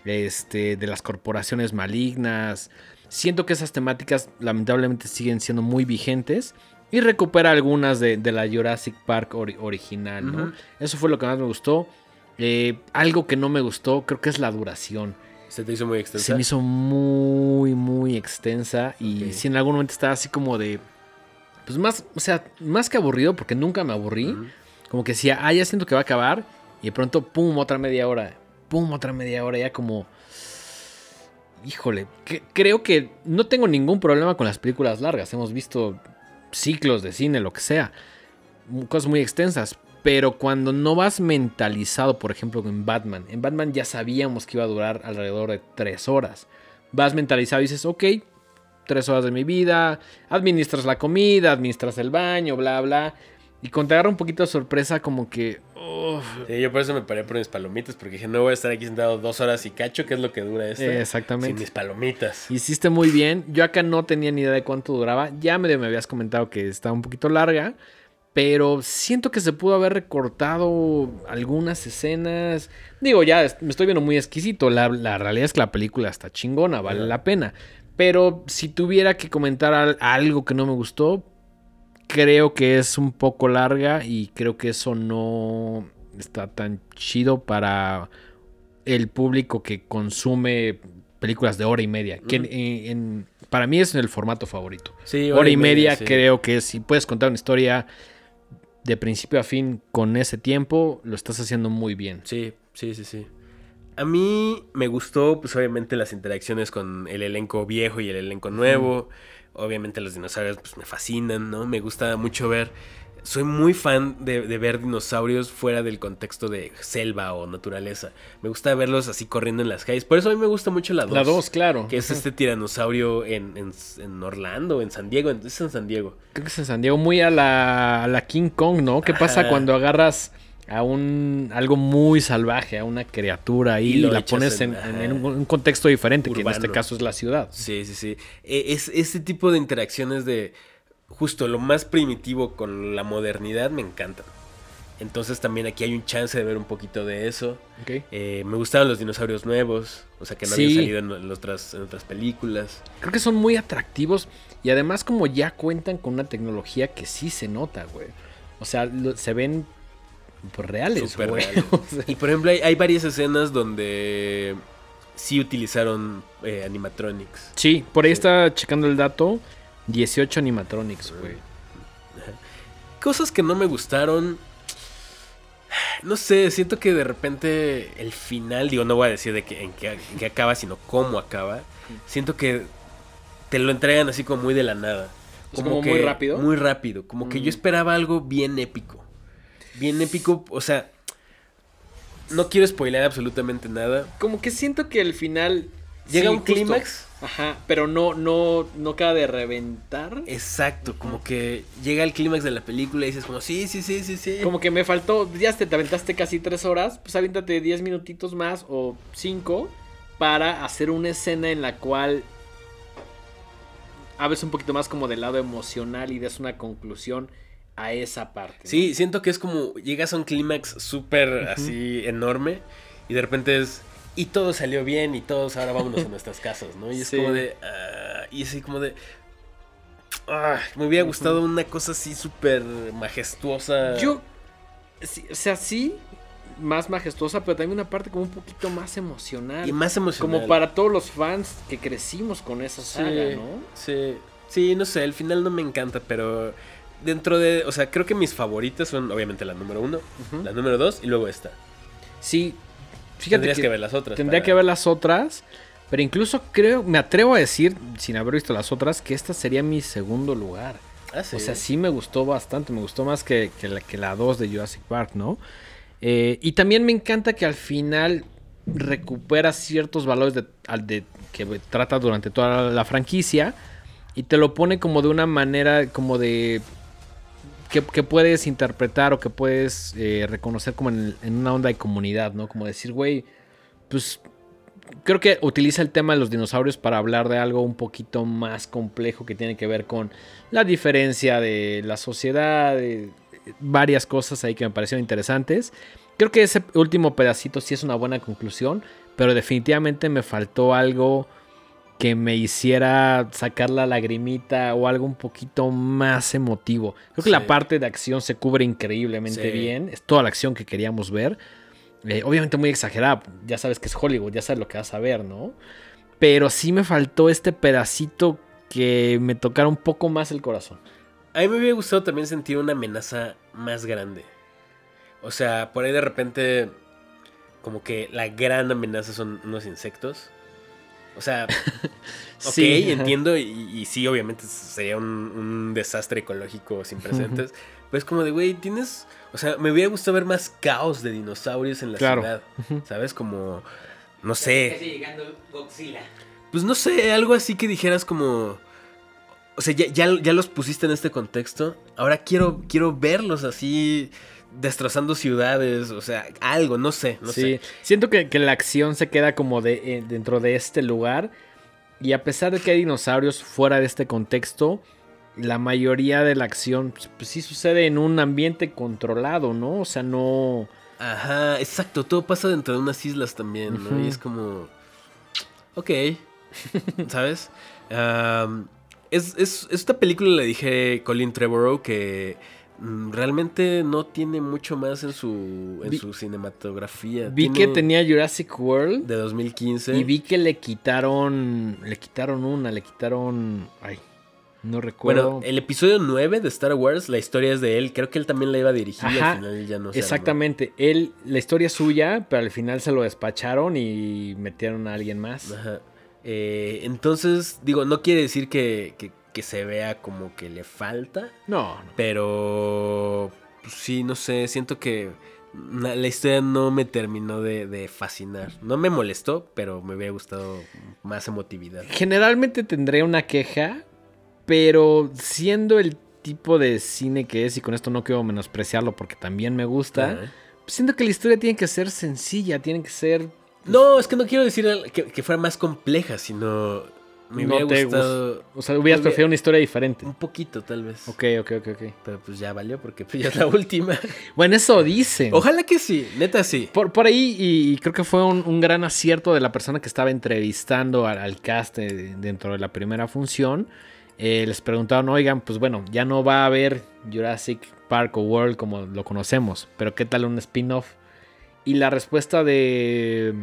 C: este, de las corporaciones malignas. Siento que esas temáticas lamentablemente siguen siendo muy vigentes y recupera algunas de, de la Jurassic Park ori- original. Eso fue lo que más me gustó. Eh, algo que no me gustó creo que es la duración.
B: ¿Se te hizo muy extensa?
C: Se me hizo muy, muy extensa. Y sí, en algún momento estaba así como de. Pues más, o sea, más que aburrido, porque nunca me aburrí. Como que decía, ah, ya siento que va a acabar. Y de pronto, pum, otra media hora. Pum, otra media hora. Ya como. Híjole, que- creo que no tengo ningún problema con las películas largas. Hemos visto ciclos de cine, lo que sea. Cosas muy extensas. Pero cuando no vas mentalizado, por ejemplo, en Batman. En Batman ya sabíamos que iba a durar alrededor de tres horas. Vas mentalizado y dices, ok, tres horas de mi vida. Administras la comida, administras el baño, bla, bla. Y cuando te agarra un poquito de sorpresa, como que... uf,
B: Sí, yo por eso me paré por mis palomitas, porque dije, no voy a estar aquí sentado dos horas y cacho, que es lo que dura esto. Sin
C: exactamente.
B: mis palomitas.
C: Hiciste muy bien. Yo acá no tenía ni idea de cuánto duraba. Ya medio me habías comentado que estaba un poquito larga. Pero siento que se pudo haber recortado algunas escenas. Digo, ya me estoy viendo muy exquisito. La, la realidad es que la película está chingona, vale la pena. Pero si tuviera que comentar al- algo que no me gustó, creo que es un poco larga y creo que eso no está tan chido para el público que consume películas de hora y media. Que en- en- para mí es el formato favorito.
B: Sí,
C: Hora, y media,
B: sí.
C: creo que si puedes contar una historia de principio a fin con ese tiempo, lo estás haciendo muy bien.
B: Sí, sí, sí, sí. A mí me gustó, pues obviamente las interacciones con el elenco viejo y el elenco nuevo. Obviamente los dinosaurios, pues me fascinan, ¿no? Me gusta mucho ver. Soy muy fan de, de ver dinosaurios fuera del contexto de selva o naturaleza. Me gusta verlos así corriendo en las calles. Por eso a mí me gusta mucho la 2.
C: La 2, claro.
B: Que es este tiranosaurio en, en, en Orlando, en San Diego. Es en San Diego.
C: Creo que es en San Diego, muy a la, a la King Kong, ¿no? ¿Qué pasa cuando agarras a un algo muy salvaje, a una criatura ahí
B: Y
C: la pones
B: en-
C: un, contexto diferente, que en este caso es la ciudad?
B: Sí, sí, sí. E- Es ese tipo de interacciones de justo lo más primitivo con la modernidad me encantan. Entonces también aquí hay un chance de ver un poquito de eso. Eh, me gustaban los dinosaurios nuevos, o sea que no
C: Sí.
B: habían salido en, en otras, en otras películas.
C: Creo que son muy atractivos y además como ya cuentan con una tecnología que sí se nota, güey. O sea, lo- se ven pues, reales, güey.
B: reales.
C: O sea,
B: Y por ejemplo, hay, hay varias escenas donde sí utilizaron eh, animatronics.
C: sí, por ahí
B: Sí.
C: está checando el dato. 18 animatronics, güey.
B: Cosas que no me gustaron. No sé, siento que de repente el final, digo, no voy a decir de que, en, qué, en qué acaba, sino cómo acaba. Siento que te lo entregan así como muy de la nada.
C: ¿Es como muy rápido?
B: Muy rápido. Como que
C: Mm.
B: yo esperaba algo bien épico. Bien épico, o sea. No quiero spoilear absolutamente nada.
C: Como que siento que el final
B: Llega
C: sí,
B: un clímax.
C: Ajá, pero no, no, no acaba de reventar.
B: Exacto, como que llega el clímax de la película y dices como, sí, sí, sí, sí, sí.
C: Como que me faltó, ya te, te aventaste casi tres horas, pues aviéntate 10 minutitos más o 5 para hacer una escena en la cual habes un poquito más como del lado emocional y des una conclusión a esa parte. ¿no?
B: Sí, siento que es como llegas a un clímax súper así enorme y de repente es y todo salió bien y todos ahora vámonos a nuestras casas, ¿no? Y es
C: Sí.
B: como de ah, y así como de ah, me hubiera gustado una cosa así súper majestuosa.
C: Yo, sí, o sea, sí, más majestuosa, pero también una parte como un poquito más emocional.
B: y más emocional.
C: como para todos los fans que crecimos con esa
B: Sí,
C: saga, ¿no?
B: sí, sí, no sé, el final no me encanta, pero dentro de, o sea, creo que mis favoritas son obviamente la número uno, la número dos y luego esta.
C: Sí, fíjate
B: Tendrías
C: que,
B: que, ver las otras.
C: tendría
B: para-
C: que ver las otras, pero incluso creo, me atrevo a decir, sin haber visto las otras, que esta sería mi segundo lugar.
B: Ah, sí.
C: O sea, sí me gustó bastante, me gustó más que, que la, que la 2 de Jurassic Park, ¿no? Eh, y también me encanta que al final recupera ciertos valores de, de- que trata durante toda la franquicia y te lo pone como de una manera como de que, puedes interpretar o que puedes eh, reconocer como en, una onda de comunidad, ¿no? Como decir, güey, pues creo que utiliza el tema de los dinosaurios para hablar de algo un poquito más complejo que tiene que ver con la diferencia de la sociedad, de varias cosas ahí que me parecieron interesantes. Creo que ese último pedacito sí es una buena conclusión, pero definitivamente me faltó algo que me hiciera sacar la lagrimita o algo un poquito más emotivo. Creo que la parte de acción se cubre increíblemente
B: Sí.
C: bien, es toda la acción que queríamos ver. Eh, obviamente muy exagerada, ya sabes que es Hollywood, ya sabes lo que vas a ver, ¿no? Pero sí me faltó este pedacito que me tocara un poco más el corazón.
B: A mí me hubiera gustado también sentir una amenaza más grande. O sea, por ahí de repente, como que la gran amenaza son unos insectos. O sea, ok,
C: Sí.
B: entiendo, y, y sí, obviamente sería un, un desastre ecológico sin precedentes. Pero es como de, güey, tienes. O sea, me hubiera gustado ver más caos de dinosaurios en la
C: Claro.
B: ciudad. ¿Sabes? Como. No
D: Casi
B: sé.
D: llegando Godzilla.
B: Pues no sé, algo así que dijeras como. O sea, ya, ya, ya los pusiste en este contexto. Ahora quiero, quiero verlos así. Destrozando ciudades. O sea, algo, no sé. No
C: sí,
B: sé.
C: siento que, que la acción se queda como de, eh, dentro de este lugar. Y a pesar de que hay dinosaurios fuera de este contexto, la mayoría de la acción pues, pues, sí sucede en un ambiente controlado, ¿no? O sea, no...
B: Ajá, exacto. Todo pasa dentro de unas islas también, ¿no? Y es como. Ok. ¿Sabes? Am, es, es- esta película le dije Colin Trevorrow que realmente no tiene mucho más en su, en
C: Vi-
B: su cinematografía.
C: Vi
B: Tiene
C: que tenía Jurassic World
B: De 2015.
C: y vi que le quitaron... Le quitaron una, le quitaron... Ay, no recuerdo.
B: Bueno, el episodio 9 de Star Wars, la historia es de él. Creo que él también la iba a dirigir y
C: Ajá,
B: al final ya no se armó.
C: Exactamente, él, la historia es suya, pero al final se lo despacharon y metieron a alguien más.
B: Ajá. Eh, entonces, digo, no quiere decir que, que- que se vea como que le falta,
C: No, no.
B: pero pues, sí, no sé, siento que la historia no me terminó de, de fascinar. No me molestó, pero me hubiera gustado más emotividad.
C: Generalmente tendré una queja, pero siendo el tipo de cine que es, y con esto no quiero menospreciarlo porque también me gusta,
B: Ajá.
C: siento que la historia tiene que ser sencilla, tiene que ser...
B: No, es que no quiero decir que fuera más compleja, sino me
C: No
B: hubiera
C: te
B: gustado
C: O sea, hubieras
B: Hubiera-
C: preferido una historia diferente.
B: un poquito tal vez.
C: Ok, ok, ok, ok.
B: Pero pues ya valió porque pues, ya es la última.
C: Bueno, eso dicen.
B: Ojalá que sí, neta sí.
C: Por, por ahí, y creo que fue un, un gran acierto de la persona que estaba entrevistando al, al cast eh, dentro de la primera función, eh, les preguntaron, oigan, pues bueno, ya no va a haber Jurassic Park o World como lo conocemos, pero ¿qué tal un spin-off? Y la respuesta de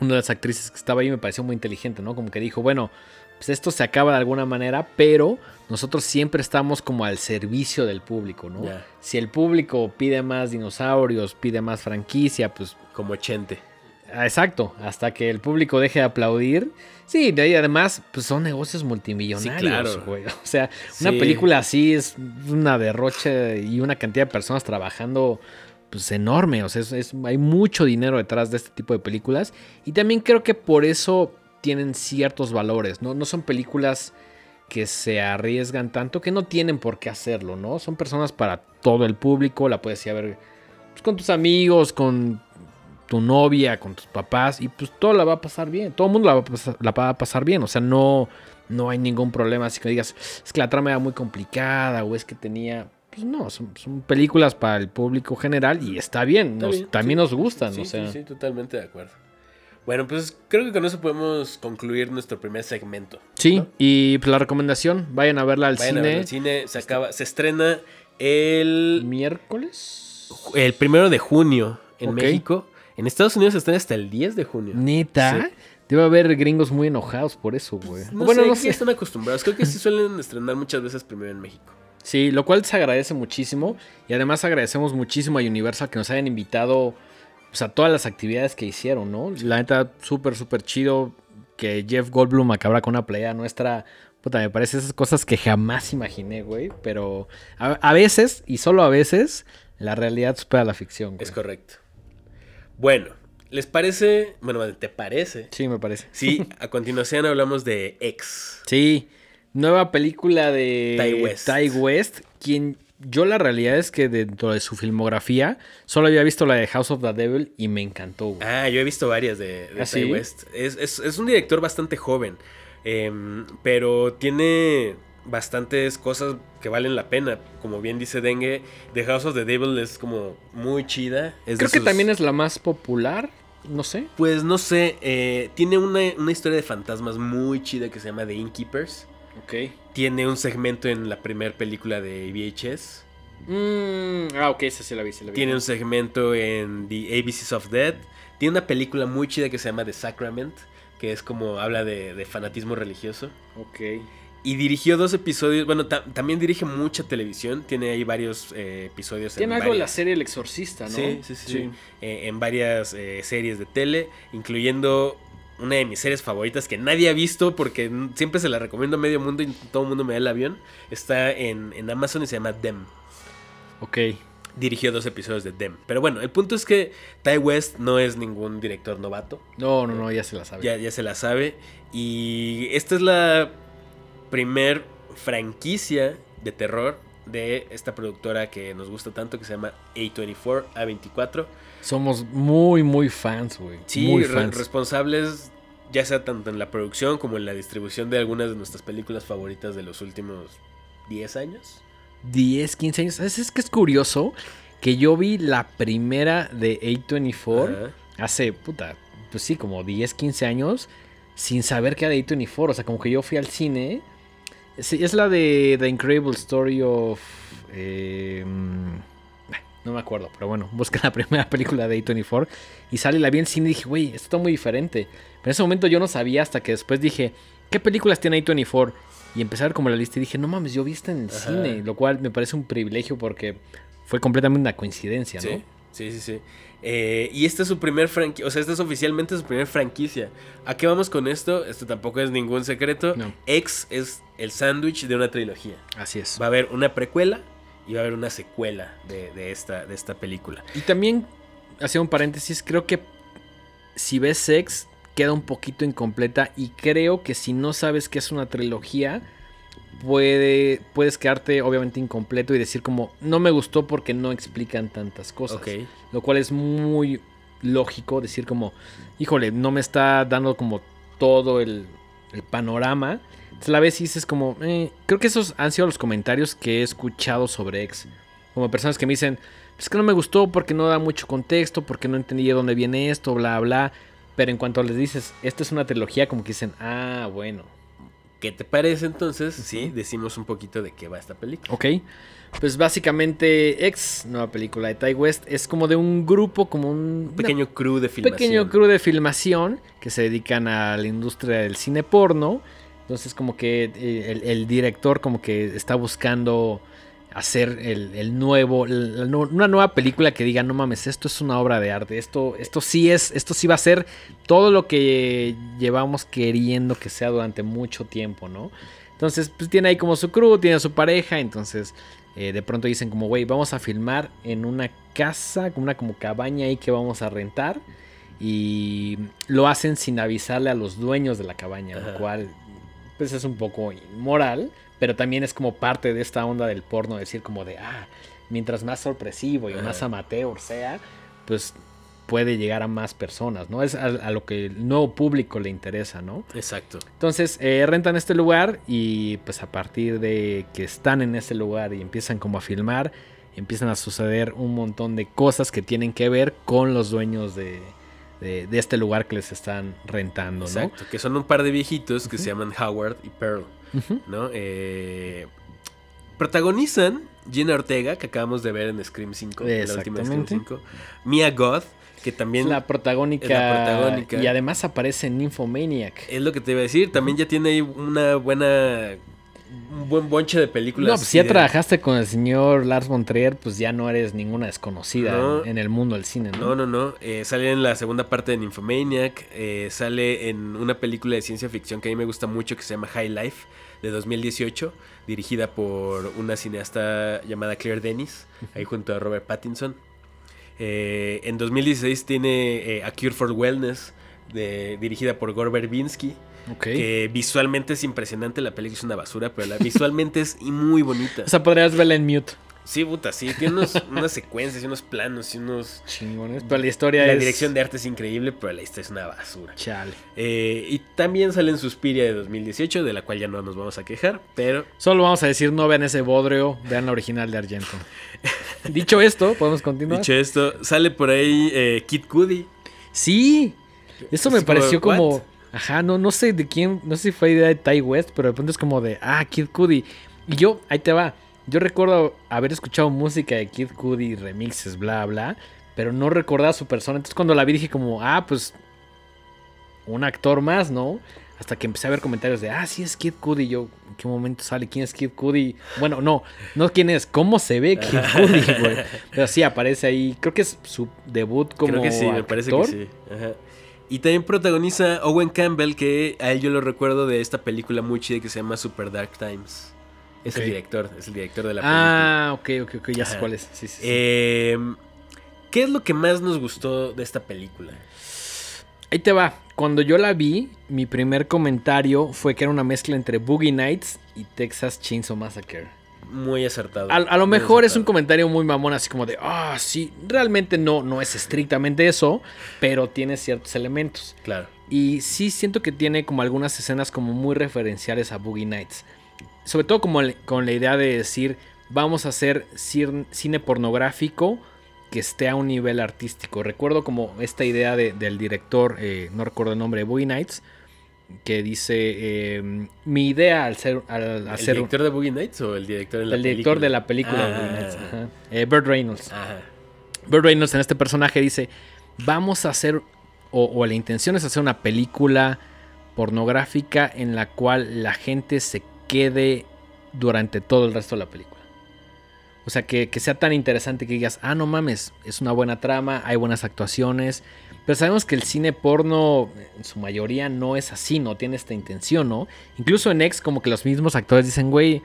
C: una de las actrices que estaba ahí me pareció muy inteligente, ¿no? Como que dijo, bueno, pues esto se acaba de alguna manera, pero nosotros siempre estamos como al servicio del público, ¿no? Si el público pide más dinosaurios, pide más franquicia, pues
B: Como Chente.
C: Ah, Exacto, hasta que el público deje de aplaudir. Sí, de ahí además, pues son negocios multimillonarios,
B: Sí, claro.
C: güey. O sea, una
B: Sí.
C: película así es una derroche y una cantidad de personas trabajando, pues enorme. O sea, es- hay mucho dinero detrás de este tipo de películas. Y también creo que por eso tienen ciertos valores, ¿no? No son películas que se arriesgan tanto que no tienen por qué hacerlo, ¿no? Son personas para todo el público, la puedes ir a ver pues, con tus amigos, con tu novia, con tus papás, y pues todo la va a pasar bien. Todo el mundo la va a pasar, la va a pasar bien. O sea, no, no hay ningún problema. Así que digas, es que la trama era muy complicada o es que tenía. Pues no, son, son películas para el público general y está bien. Nos-
B: bien,
C: también
B: sí.
C: nos gustan.
B: Sí,
C: o sea,
B: sí, sí, totalmente de acuerdo. Bueno, pues creo que con eso podemos concluir nuestro primer segmento.
C: Sí,
B: ¿no?
C: y pues la recomendación, vayan a verla al
B: Vayan a ver
C: cine.
B: el cine. Se acaba, se estrena el,
C: ¿Miércoles?
B: el primero de junio en. México. En Estados Unidos se estrena hasta el 10 de junio.
C: Neta.
B: Sí.
C: Debe haber gringos muy enojados por eso, güey.
B: No
C: bueno,
B: sé,
C: no sé.
B: están acostumbrados. Creo que sí suelen estrenar muchas veces primero en México.
C: Sí, lo cual se agradece muchísimo. Y además agradecemos muchísimo a Universal que nos hayan invitado pues, a todas las actividades que hicieron, ¿no? La neta, súper, súper chido que Jeff Goldblum acabara con una playa nuestra. Puta, me parece esas cosas que jamás imaginé, güey. Pero a, a veces, y solo a veces, la realidad supera la ficción, güey.
B: Es correcto. Bueno, ¿les parece? Bueno, ¿te parece?
C: Sí, me parece.
B: Sí, a continuación hablamos de X.
C: Sí, nueva película de
B: Ty West.
C: Ty West, quien yo la realidad es que dentro de su filmografía solo había visto la de House of the Devil y me encantó. güey.
B: Ah, yo he visto varias de, de
C: ¿Ah,
B: Ty
C: sí?
B: West. Es, es- es un director bastante joven, em, pero tiene bastantes cosas que valen la pena. Como bien dice Dengue, The House of the Devil es como muy chida. Es
C: Creo que también es la más popular, no sé.
B: Pues no sé, eh, tiene una, una historia de fantasmas muy chida que se llama The Innkeepers.
C: Ok.
B: Tiene un segmento en la primera película de VHS.
C: ah, ok, esa sí la vi, sí la vi.
B: Tiene un segmento en The ABCs of Death. Tiene una película muy chida que se llama The Sacrament, que es como habla de, de fanatismo religioso.
C: Ok.
B: Y dirigió dos episodios, bueno, ta- también dirige mucha televisión, tiene ahí varios eh, episodios.
C: Tiene
B: en
C: algo de la
B: varias-
C: serie El Exorcista, ¿no?
B: Sí, sí, sí. sí. Eh, en varias eh, series de tele, incluyendo una de mis series favoritas que nadie ha visto porque siempre se la recomiendo a medio mundo y todo el mundo me da el avión. Está en, en Amazon y se llama Dem.
C: Ok.
B: Dirigió dos episodios de Dem. Pero bueno, el punto es que Ty West no es ningún director novato.
C: No, no, no, ya se la sabe.
B: Ya, ya se la sabe. Y esta es la primer franquicia de terror de esta productora que nos gusta tanto que se llama A24, A24.
C: Somos muy, muy fans, güey.
B: Sí,
C: muy
B: re-
C: fans.
B: responsables ya sea tanto en la producción como en la distribución de algunas de nuestras películas favoritas de los últimos 10 años.
C: 10, 15 años. ¿Sabes? Es que es curioso que yo vi la primera de A24
B: Ajá.
C: hace, puta, pues sí, como 10, 15 años, sin saber que era de A24. O sea, como que yo fui al cine. Sí, es la de The Incredible Story of... eh, no me acuerdo, pero bueno, busca la primera película de A24 y sale, la vi en cine y dije, güey, esto está muy diferente. Pero en ese momento yo no sabía hasta que después dije, ¿qué películas tiene A24? Y empecé a ver como la lista y dije, no mames, yo vi esta en el
B: Ajá.
C: cine, lo cual me parece un privilegio porque fue completamente una coincidencia, ¿no?
B: Sí, sí, sí. sí. Eh, y esta es su primer franquicia, o sea, esta es oficialmente su primer franquicia. ¿A qué vamos con esto? Esto tampoco es ningún secreto.
C: No.
B: X es el sándwich de una trilogía.
C: Así es.
B: Va a haber una precuela y va a haber una secuela de, de esta, de esta película.
C: Y también, hacía un paréntesis, creo que si ves Sex queda un poquito incompleta y creo que si no sabes que es una trilogía, puede, puedes quedarte obviamente incompleto y decir como, no me gustó porque no explican tantas cosas. Lo cual es muy lógico decir como, híjole, no me está dando como todo el, el panorama. Entonces la vez dices como, eh, creo que esos han sido los comentarios que he escuchado sobre X. Como personas que me dicen, es que no me gustó porque no da mucho contexto, porque no entendí de dónde viene esto, bla, bla. Pero en cuanto les dices, esta es una trilogía, como que dicen, ah, bueno.
B: ¿Qué te parece entonces si decimos un poquito de qué va esta película?
C: Ok. Pues básicamente X, nueva película de Ty West, es como de un grupo, como un
B: Un pequeño crew de filmación.
C: pequeño crew de filmación que se dedican a la industria del cine porno. Entonces como que eh, el, el director como que está buscando hacer el, el nuevo, una nueva película que diga, no mames, esto es una obra de arte, esto, esto sí es, esto sí va a ser todo lo que llevamos queriendo que sea durante mucho tiempo, ¿no? Entonces, pues tiene ahí como su crew, tiene a su pareja, entonces eh, de pronto dicen como, güey, vamos a filmar en una casa, una como cabaña ahí que vamos a rentar. Y lo hacen sin avisarle a los dueños de la cabaña,
B: Ajá.
C: lo cual pues es un poco inmoral, pero también es como parte de esta onda del porno, decir como de, ah, mientras más sorpresivo y más amateur sea, pues puede llegar a más personas, ¿no? Es a, a lo que el nuevo público le interesa, ¿no?
B: Exacto.
C: Entonces eh, rentan este lugar y pues a partir de que están en ese lugar y empiezan como a filmar, empiezan a suceder un montón de cosas que tienen que ver con los dueños de, de- de este lugar que les están rentando, ¿no?
B: Exacto. Que son un par de viejitos que se llaman Howard y Pearl. ¿no? Eh, protagonizan Gina Ortega, que acabamos de ver en Scream 5, en la última Scream
C: Exactamente.
B: 5. Mia Goth, que también
C: la protagónica,
B: es la protagónica.
C: y además aparece en Nymphomaniac.
B: es lo que te iba a decir, también ya tiene ahí una buena un buen bonche de películas.
C: No, pues si ya
B: de-
C: trabajaste con el señor Lars von Trier, pues ya no eres ninguna desconocida
B: No.
C: en, en el mundo del cine, ¿no?
B: No, no, no. eh, sale en la segunda parte de Nymphomaniac. eh, sale en una película de ciencia ficción que a mí me gusta mucho que se llama High Life de 2018, dirigida por una cineasta llamada Claire Denis, ahí junto a Robert Pattinson. Eh, en 2016 tiene eh, A Cure for Wellness, de- dirigida por Gore Verbinski, Que visualmente es impresionante. La película es una basura, pero la, visualmente es muy bonita.
C: O sea, podrías verla en mute.
B: Sí, puta, sí. Tiene unos- unas secuencias y unos planos y unos...
C: Chingones. Pero la historia
B: La
C: es.
B: dirección de arte es increíble, pero la historia es una basura.
C: Chale.
B: Eh, y también sale en Suspiria de 2018, de la cual ya no nos vamos a quejar, pero
C: Solo vamos a decir, no vean ese bodrio, vean la original de Argento. Dicho esto, podemos continuar.
B: dicho esto, sale por ahí eh, Kid Cudi.
C: Sí, eso me
B: Es
C: pareció como. Ajá, no, no sé de quién, no sé si fue idea de Ty West, pero de pronto es como de, ah, Kid Cudi. Y yo, ahí te va. Yo recuerdo haber escuchado música de Kid Cudi, remixes, bla, bla, pero no recordaba su persona. Entonces cuando la vi dije como, ah, pues un actor más, ¿no? Hasta que empecé a ver comentarios de, ah, sí es Kid Cudi. Yo, ¿en qué momento sale? ¿Quién es Kid Cudi? Bueno, no, no quién es, ¿cómo se ve Kid Cudi, güey? Pero sí aparece ahí, creo que es su debut como
B: Creo que sí, me parece que
C: actor.
B: sí. Ajá. Y también protagoniza Owen Campbell, que a él yo lo recuerdo de esta película muy chida que se llama Super Dark Times. Es el director, es el director de la película.
C: Ah, ok, ok, ok, ya sé cuál es. Sí, sí, sí.
B: Eh, ¿Qué es lo que más nos gustó de esta película?
C: Ahí te va. Cuando yo la vi, mi primer comentario fue que era una mezcla entre Boogie Nights y Texas Chainsaw Massacre.
B: Muy acertado.
C: A, a lo mejor es un comentario muy mamón, así como de, ah, sí, realmente no, no es estrictamente eso, pero tiene ciertos elementos.
B: Claro.
C: Y sí siento que tiene como algunas escenas como muy referenciales a Boogie Nights. Sobre todo como con la idea de decir, vamos a hacer cine pornográfico que esté a un nivel artístico. Recuerdo como esta idea de- del director, eh, no recuerdo el nombre, Boogie Nights, que dice, eh, mi idea al ser... Al
B: ¿El director de Boogie Nights o el director de la
C: el director de la película de
B: Ah,
C: Boogie Nights,
B: ah,
C: ajá. Eh, Burt Reynolds.
B: Ajá.
C: Burt Reynolds en este personaje dice, vamos a hacer, o, o la intención es hacer una película pornográfica en la cual la gente se quede durante todo el resto de la película. O sea, que, que sea tan interesante que digas, ah, no mames, es una buena trama, hay buenas actuaciones. Pero sabemos que el cine porno, en su mayoría, no es así, no tiene esta intención, ¿no? Incluso en X, como que los mismos actores dicen, güey,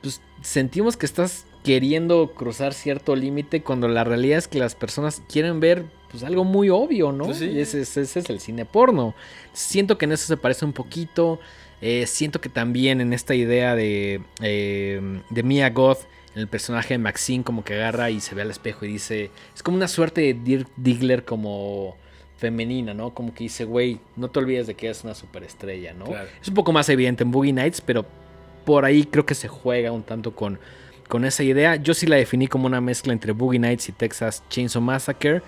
C: pues sentimos que estás queriendo cruzar cierto límite cuando la realidad es que las personas quieren ver pues algo muy obvio, ¿no?
B: Pues sí.
C: Y ese, ese- ese es el cine porno. Siento que en eso se parece un poquito. Eh, siento que también en esta idea de, eh, de Mia Goth, en el personaje de Maxine, como que agarra y se ve al espejo y dice. Es como una suerte de Dirk Diggler como femenina, ¿no? Como que dice, güey, no te olvides de que eres una superestrella, ¿no?
B: Claro.
C: Es un poco más evidente en Boogie Nights, pero por ahí creo que se juega un tanto con, con esa idea. Yo sí la definí como una mezcla entre Boogie Nights y Texas Chainsaw Massacre.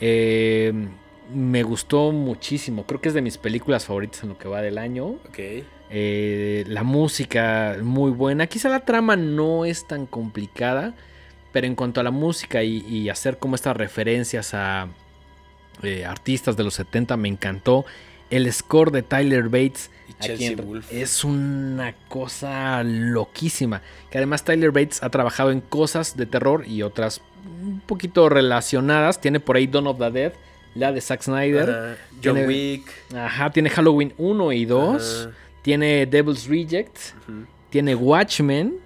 C: Eh, me gustó muchísimo. Creo que es de mis películas favoritas en lo que va del año.
B: Ok.
C: Eh, la música muy buena. Quizá la trama no es tan complicada. Pero en cuanto a la música y, y hacer como estas referencias a eh, artistas de los 70 me encantó. El score de Tyler Bates
B: Y
C: aquí es una cosa loquísima. Que además Tyler Bates ha trabajado en cosas de terror y otras un poquito relacionadas. Tiene por ahí Dawn of the Dead, la de Zack Snyder.
B: John
C: Tiene-
B: Wick.
C: Ajá, tiene Halloween 1 y 2.
B: Ajá.
C: Tiene Devil's Reject. Tiene Watchmen.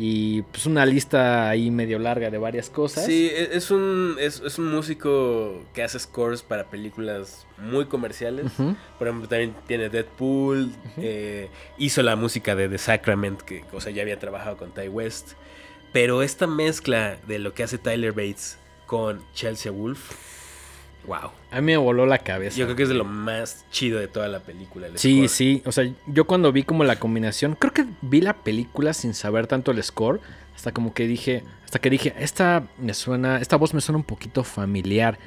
C: Y pues una lista ahí medio larga de varias cosas.
B: Sí, e- es un, es, es un músico que hace scores para películas muy comerciales. Por ejemplo, también tiene Deadpool. eh, hizo la música de The Sacrament, que o sea, ya había trabajado con Ty West. Pero esta mezcla de lo que hace Tyler Bates con Chelsea Wolf, wow.
C: A mí me voló la cabeza.
B: Yo creo que es de lo más chido de toda la película. el
C: Sí,
B: score.
C: sí. O sea, yo cuando vi como la combinación, creo que vi la película sin saber tanto el score. Hasta como que dije, hasta que dije, esta me suena, esta voz me suena un poquito familiar.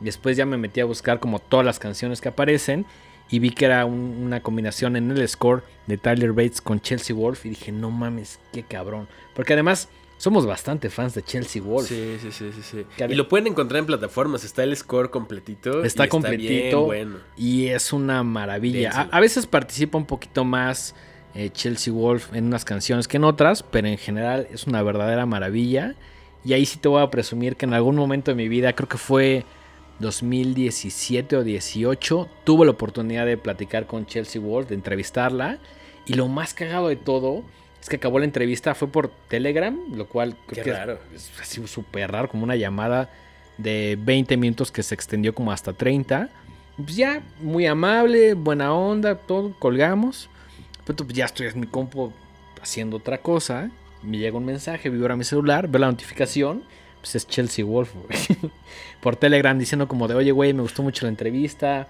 C: Después ya me metí a buscar como todas las canciones que aparecen. Y vi que era un- una combinación en el score de Tyler Bates con Chelsea Wolf. Y dije, no mames, qué cabrón. Porque además somos bastante fans de Chelsea Wolf.
B: Sí, sí, sí, sí, sí. Y lo pueden encontrar en plataformas. Está el score completito.
C: Está
B: y
C: completito.
B: bien bueno.
C: Y es una maravilla. A veces participa un poquito más eh, Chelsea Wolf en unas canciones que en otras, pero en general es una verdadera maravilla. Y ahí sí te voy a presumir que en algún momento de mi vida, creo que fue 2017 o 18, tuve la oportunidad de platicar con Chelsea Wolf, de entrevistarla. Y lo más cagado de todo es que acabó la entrevista, fue por Telegram, lo cual creo
B: Qué
C: que
B: raro.
C: es así súper raro, como una llamada de 20 minutos que se extendió como hasta 30. Y Pues ya, muy amable, buena onda, todo, colgamos. Pero pues ya estoy en mi compu haciendo otra cosa. Me llega un mensaje, vibra mi celular, veo la notificación. Pues es Chelsea Wolf, güey. Por Telegram diciendo como de, oye, güey, me gustó mucho la entrevista.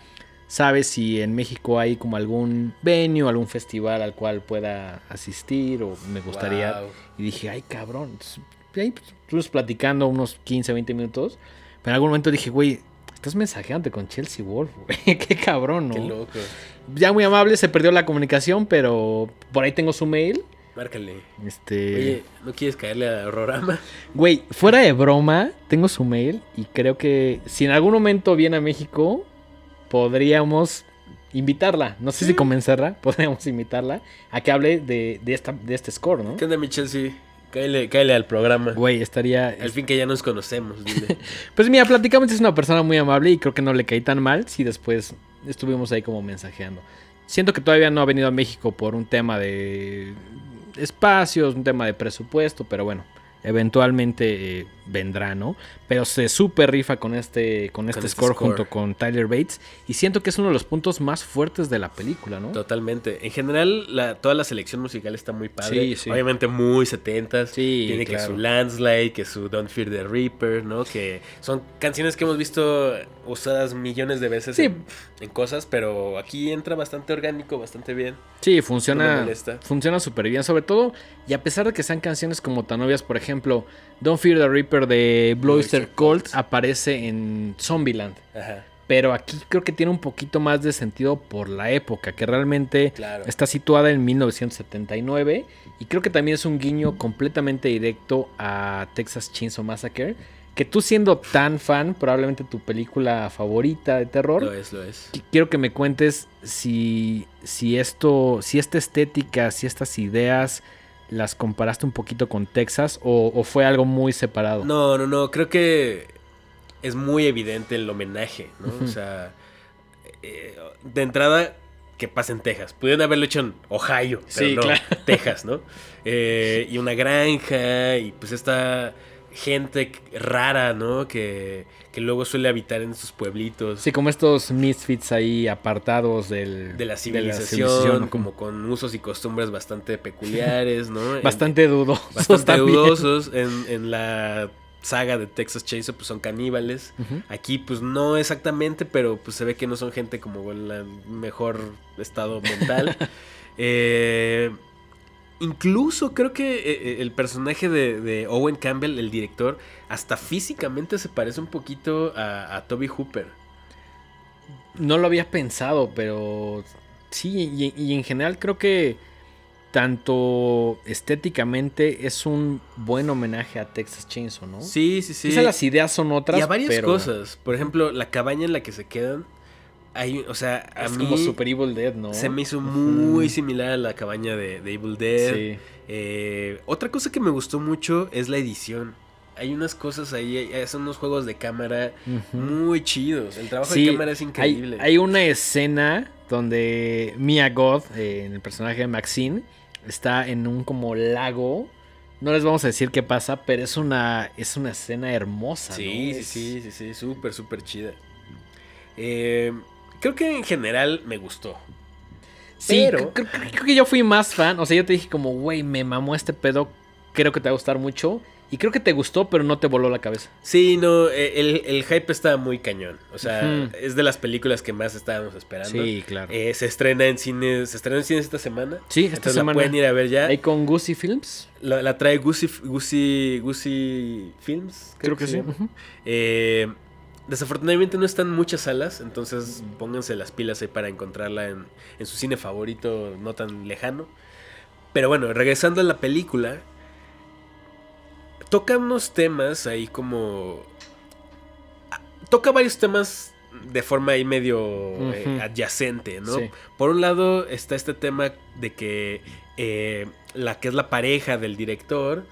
C: ¿Sabes si en México hay como algún venue, algún festival al cual pueda asistir? O me gustaría...
B: Wow.
C: Y dije, ay, cabrón. Y ahí pues, estuvimos platicando unos 15, 20 minutos. Pero en algún momento dije, güey, estás mensajeante con Chelsea Wolf, güey. Qué cabrón, ¿no?
B: Qué loco.
C: Ya muy amable, se perdió la comunicación, pero por ahí tengo su mail.
B: Márcale.
C: Este.
B: Oye, ¿no quieres caerle a Horrorama?
C: Güey, fuera de broma, tengo su mail y creo que si en algún momento viene a México, podríamos invitarla. No sé si convencerla, podríamos invitarla a que hable de, de, esta, de este score, ¿no?
B: ¿Qué onda, mi Chelsea? Cáele, cáele al programa.
C: Güey, estaría.
B: Al fin que ya nos conocemos, dile.
C: Pues mira, platicamos, es una persona muy amable y creo que no le caí tan mal si después estuvimos ahí como mensajeando. Siento que todavía no ha venido a México por un tema de espacios, un tema de presupuesto, pero bueno, eventualmente eh, vendrá, ¿no? Pero se super rifa con este, con este
B: este
C: score,
B: score.
C: junto con Tyler Bates y siento que es uno de los puntos más fuertes de la película, ¿no?
B: Totalmente. En general, la, toda la selección musical está muy padre.
C: Sí, sí.
B: Obviamente muy setentas.
C: Sí,
B: Tiene que su Landslide, que su Don't Fear the Reaper, ¿no? Que son canciones que hemos visto usadas millones de veces
C: Sí.
B: en, en cosas, pero aquí entra bastante orgánico, bastante bien.
C: Sí, funciona. funciona súper bien. Sobre todo, y a pesar de que sean canciones como tan obvias, por ejemplo, Don't Fear the Reaper de Cult
B: Cult.
C: aparece en Zombieland.
B: Ajá.
C: Pero aquí creo que tiene un poquito más de sentido por la época, que realmente
B: Claro.
C: está situada en 1979. Y creo que también es un guiño completamente directo a Texas Chainsaw Massacre. Que tú siendo tan fan, probablemente tu película favorita de terror.
B: Lo es, lo es.
C: Qui- Quiero que me cuentes si, si esto, si esta estética, si estas ideas las comparaste un poquito con Texas o, o fue algo muy separado.
B: No, no, no. Creo que es muy evidente el homenaje, ¿no? O sea, eh, de entrada, que pasa en Texas. Pudieron haberlo hecho en Ohio, pero
C: Sí,
B: no,
C: claro.
B: Texas, ¿no? Eh, y una granja, y pues esta gente rara, ¿no? Que, que luego suele habitar en sus pueblitos.
C: Sí, como estos misfits ahí apartados del,
B: De la
C: de
B: civilización, como con usos y costumbres bastante peculiares, ¿no? En-
C: bastante dudosos.
B: bastante
C: también.
B: dudosos. En, en la saga de Texas Chainsaw, pues son caníbales. Aquí, pues no exactamente, pero pues se ve que no son gente como en el mejor estado mental. Eh, incluso creo que eh, eh, el personaje de, de Owen Campbell, el director, hasta físicamente se parece un poquito a, a Toby Hooper.
C: no lo había pensado, pero sí, y, y en general creo que tanto estéticamente es un buen homenaje a Texas Chainsaw, ¿no?
B: Sí, sí, sí.
C: Quizá las ideas son otras,
B: y a varias
C: pero
B: cosas. Por ejemplo, la cabaña en la que se quedan. Hay, o sea, a
C: es
B: mí
C: como Super Evil Dead, ¿no?
B: se me hizo muy similar a la cabaña de, de Evil Dead.
C: Sí.
B: Eh, otra cosa que me gustó mucho es la edición. Hay unas cosas ahí, son unos juegos de cámara muy chidos. El trabajo
C: Sí,
B: de cámara es increíble.
C: hay una escena donde Mia God, eh, en el personaje de Maxine, está en un como lago. No les vamos a decir qué pasa, pero es una, es una escena hermosa.
B: Sí,
C: ¿no?
B: sí, sí, sí, sí, súper, súper chida. Eh, creo que en general me gustó.
C: Sí,
B: Pero-
C: creo, que yo fui más fan. O sea, yo te dije como, güey, me mamó este pedo. Creo que te va a gustar mucho. Y creo que te gustó, pero no te voló la cabeza.
B: Sí, no, eh, el, el hype está muy cañón. O sea, es de las películas que más estábamos esperando.
C: Sí, claro.
B: Eh, se estrena en cines, se estrena en cines esta semana.
C: sí, esta
B: Entonces la
C: semana.
B: pueden ir a ver ya.
C: Ahí con Goosey Films.
B: La, la trae Gucci, Gucci Films.
C: Creo que sí.
B: Eh, desafortunadamente no están muchas salas, entonces pónganse las pilas ahí para encontrarla en, en su cine favorito no tan lejano. Pero bueno, regresando a la película, toca unos temas ahí como... ah, Toca varios temas de forma ahí medio eh, adyacente, ¿no?
C: Sí.
B: Por un lado está este tema de que eh, la que es la pareja del director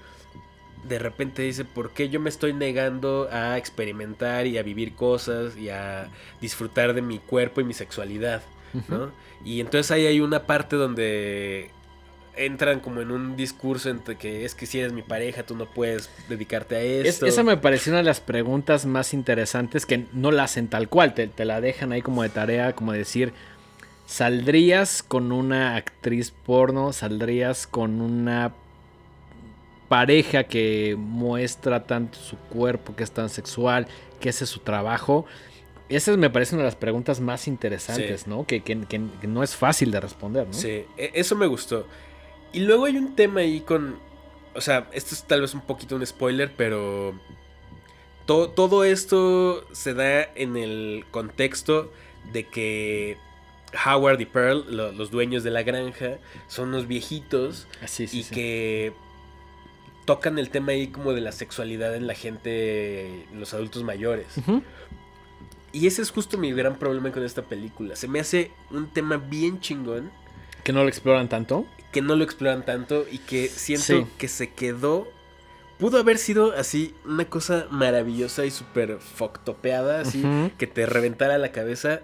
B: de repente dice, ¿por qué yo me estoy negando a experimentar y a vivir cosas y a disfrutar de mi cuerpo y mi sexualidad? ¿no? Y entonces ahí hay una parte donde entran como en un discurso entre que es que si eres mi pareja tú no puedes dedicarte a
C: Es-
B: esto.
C: esa me pareció una de las preguntas más interesantes que no la hacen tal cual, te, te la dejan ahí como de tarea, como decir, ¿saldrías con una actriz porno? ¿Saldrías con una pareja que muestra tanto su cuerpo, que es tan sexual, que ese es su trabajo? Esa me parece una de las preguntas más interesantes,
B: Sí.
C: ¿no? Que, que- no es fácil de responder, ¿no?
B: Sí, e- eso me gustó. Y luego hay un tema ahí con. O sea, esto es tal vez un poquito un spoiler, pero. to- todo esto se da en el contexto de que Howard y Pearl, lo- los dueños de la granja, son unos viejitos
C: Así, sí,
B: y
C: sí.
B: que tocan el tema ahí como de la sexualidad en la gente, los adultos mayores. Y ese es justo mi gran problema con esta película. Se me hace un tema bien chingón
C: Que no lo exploran tanto.
B: que no lo exploran tanto y que siento
C: Sí.
B: que se quedó. Pudo haber sido así una cosa maravillosa y súper foctopeada, así que te reventara la cabeza.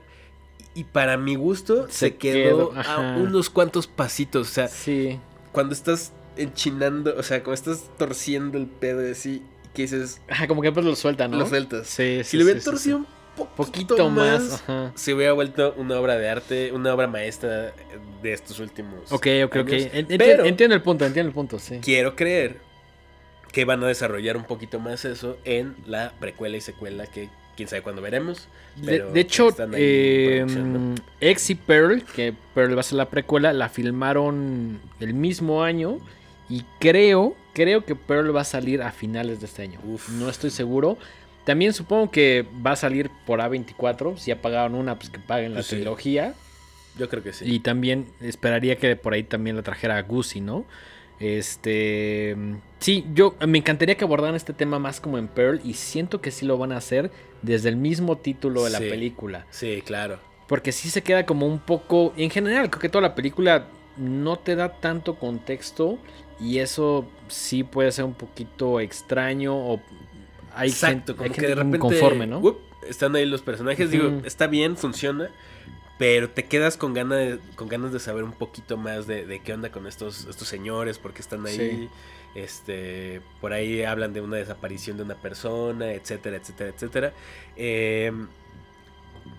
B: Y para mi gusto se,
C: Se
B: quedó,
C: quedó,
B: a unos cuantos pasitos. O sea,
C: Sí.
B: cuando estás enchinando, o sea, cuando estás torciendo el pedo así, que dices,
C: Ajá, como que pues lo suelta, ¿no?
B: lo sueltas.
C: Sí, sí.
B: si lo hubiera
C: sí,
B: torcido
C: sí.
B: un poquito,
C: Poquito
B: más,
C: más. Ajá.
B: se hubiera vuelto una obra de arte, una obra maestra de estos últimos.
C: Ok, ok, ok.
B: años.
C: En- enti-
B: Pero-
C: Entiendo el punto, entiendo el punto, sí.
B: quiero creer que van a desarrollar un poquito más eso en la precuela y secuela que quién sabe cuándo veremos.
C: De,
B: pero
C: de hecho, eh, Pearl, que Pearl va a ser la precuela, la filmaron el mismo año. Y creo, creo que Pearl va a salir a finales de este año.
B: Uf.
C: No estoy seguro. También supongo que va a salir por A24. Si ya pagaron una, pues que paguen la
B: Pues sí.
C: trilogía.
B: Yo creo que sí.
C: Y también esperaría que por ahí también la trajera Gucci, ¿no? Este. Sí, yo me encantaría que abordaran este tema más como en Pearl. Y siento que sí lo van a hacer desde el mismo título de la película.
B: Sí, claro.
C: Porque sí se queda como un poco. En general, creo que toda la película no te da tanto contexto. Y eso sí puede ser un poquito extraño. O hay
B: Exacto,
C: gente,
B: como
C: hay
B: que
C: gente
B: de repente
C: inconforme, ¿no?
B: ¡up! están ahí los personajes, digo, está bien, funciona, pero te quedas con ganas de, con ganas de saber un poquito más de, de qué onda con estos, estos señores, porque están ahí.
C: Sí.
B: Este, por ahí hablan de una desaparición de una persona, etcétera, etcétera, etcétera. Eh,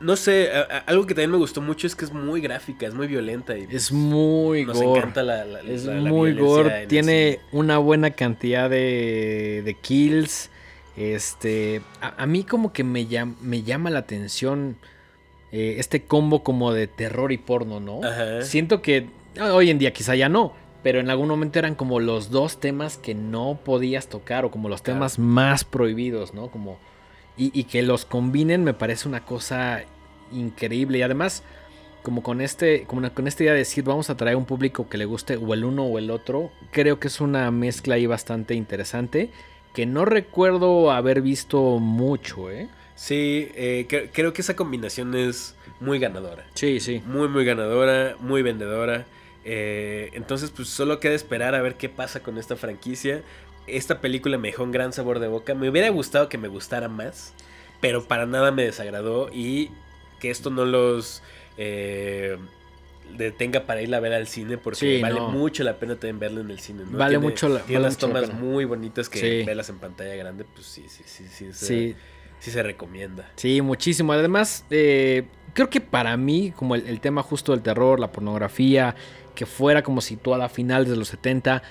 B: no sé, a- a- algo que también me gustó mucho es que es muy gráfica, es muy violenta y
C: Es muy
B: nos
C: gore.
B: encanta la, la-
C: Es
B: la-
C: muy gore,
B: en
C: tiene una buena cantidad de, de kills. Este, a, a mí como que me, llam- me llama la atención eh, este combo como de terror y porno, ¿no?
B: Ajá.
C: Siento que ah, hoy en día quizá ya no, pero en algún momento eran como los dos temas que no podías tocar o como los
B: Claro.
C: temas más prohibidos, ¿no? Como y, y que los combinen me parece una cosa increíble. Y además, como con este, como con esta idea de decir, vamos a traer un público que le guste o el uno o el otro, creo que es una mezcla ahí bastante interesante. Que no recuerdo haber visto mucho, ¿eh?
B: Sí, eh, cre- creo que esa combinación es muy ganadora.
C: Sí, sí.
B: Muy, muy ganadora, muy vendedora. Eh, entonces, pues solo queda esperar a ver qué pasa con esta franquicia. Esta película me dejó un gran sabor de boca. Me hubiera gustado que me gustara más, pero para nada me desagradó y que esto no los eh, detenga para ir a ver al cine porque
C: Sí,
B: vale
C: no.
B: mucho la pena también verlo en el cine. ¿no?
C: Vale
B: Tiene-
C: mucho la-
B: tiene
C: vale
B: unas tomas muy bonitas que
C: Sí.
B: verlas en pantalla grande, pues sí, sí, sí, sí, se-
C: Sí,
B: sí se recomienda.
C: Sí, muchísimo. Además, eh, creo que para mí, como el, el tema justo del terror, la pornografía, que fuera como situada a finales de los 70,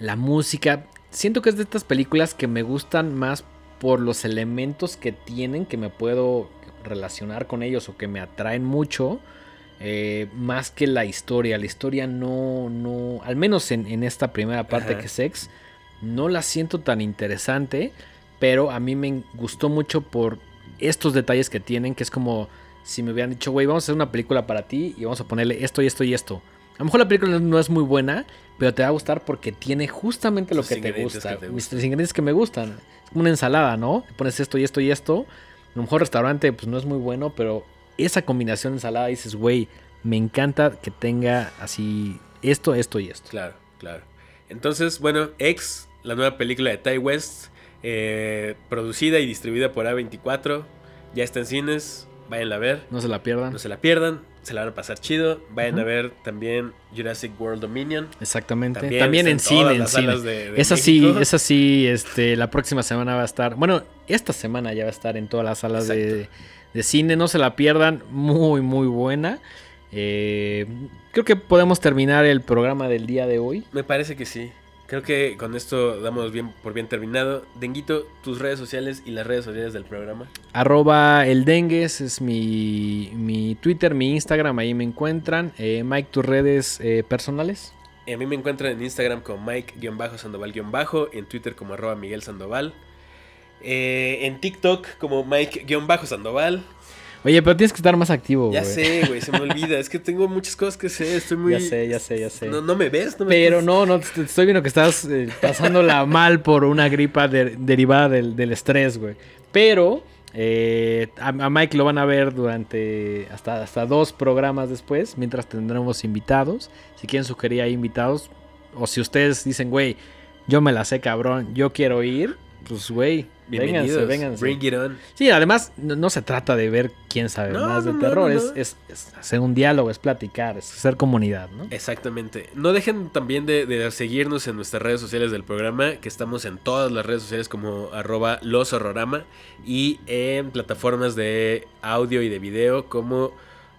C: la música, siento que es de estas películas que me gustan más por los elementos que tienen, que me puedo relacionar con ellos o que me atraen mucho. eh, más que la historia. La historia no, no, al menos en, en esta primera parte
B: Ajá.
C: que es Sex, no la siento tan interesante. Pero a mí me gustó mucho por estos detalles que tienen, que es como si me hubieran dicho, güey, vamos a hacer una película para ti y vamos a ponerle esto y esto y esto. A lo mejor la película no es muy buena, pero te va a gustar porque tiene justamente lo que te gusta.
B: que te
C: Mis tres ingredientes que me gustan. Es como una ensalada, ¿no? Pones esto y esto y esto. A lo mejor restaurante pues no es muy bueno, pero esa combinación de ensalada dices, güey, me encanta que tenga así esto, esto y esto.
B: Claro, claro. Entonces, bueno, X, la nueva película de Ty West, eh, producida y distribuida por A24, ya está en cines, vayan a ver,
C: No se la pierdan.
B: no se la pierdan, se la van a pasar chido, vayan a ver también Jurassic World Dominion.
C: Exactamente.
B: También
C: en cine, en cine.
B: de- de
C: esa sí,
B: México.
C: esa sí, este, la próxima semana va a estar. Bueno, esta semana ya va a estar en todas las salas de, de cine. No se la pierdan. Muy, muy buena. Eh, creo que podemos terminar el programa del día de hoy.
B: Me parece que sí. Creo que con esto damos bien por bien terminado. Denguito, tus redes sociales y las redes sociales del programa.
C: Arroba el dengues es mi, mi Twitter, mi Instagram, ahí me encuentran. Eh, Mike, tus redes eh, personales.
B: Y a mí me encuentran en Instagram como Mike-Sandoval- en Twitter como arroba Miguel Sandoval, eh, en TikTok como Mike-Sandoval.
C: Oye, pero tienes que estar más activo.
B: Ya
C: güey.
B: sé, güey, se me olvida. Es que tengo muchas cosas que sé. Estoy muy.
C: Ya sé, ya sé, ya sé.
B: No, no me ves, no me
C: Pero no, no, te te estoy viendo que estás eh, pasándola mal por una gripa de- derivada del, del estrés, güey. Pero eh, a, a Mike lo van a ver durante hasta, hasta dos programas después, mientras tendremos invitados. Si quieren sugerir ahí invitados, o si ustedes dicen, güey, yo me la sé, cabrón, yo quiero ir, pues, güey, vénganse,
B: Bienvenidos.
C: vénganse.
B: Bring it on.
C: Sí, además no, no se trata de ver quién sabe
B: No,
C: más de
B: no,
C: terror,
B: no,
C: es,
B: no.
C: es- es hacer un diálogo, es platicar, es hacer comunidad, ¿no?
B: Exactamente. No dejen también de, de seguirnos en nuestras redes sociales del programa, que estamos en todas las redes sociales como arroba loshorrorama y en plataformas de audio y de video como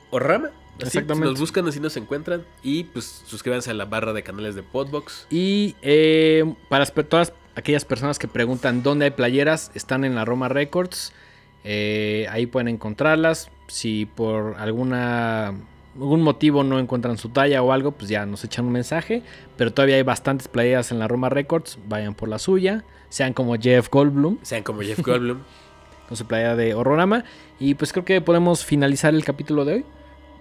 B: Horrorama. Así,
C: Exactamente.
B: Nos buscan, así nos encuentran. Y pues suscríbanse a la barra de canales de Podbox.
C: Y eh, para las todas aquellas personas que preguntan dónde hay playeras, están en la Roma Records. Eh, ahí pueden encontrarlas. Si por alguna algún motivo no encuentran su talla o algo, pues ya nos echan un mensaje. Pero todavía hay bastantes playeras en la Roma Records. Vayan por la suya. Sean como Jeff Goldblum
B: Sean como Jeff Goldblum.
C: con su playera de Horrorama. Y pues creo que podemos finalizar el capítulo de hoy.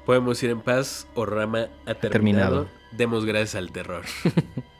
B: Podemos ir en paz. Horrorama ha terminado.
C: terminado.
B: Demos gracias al terror.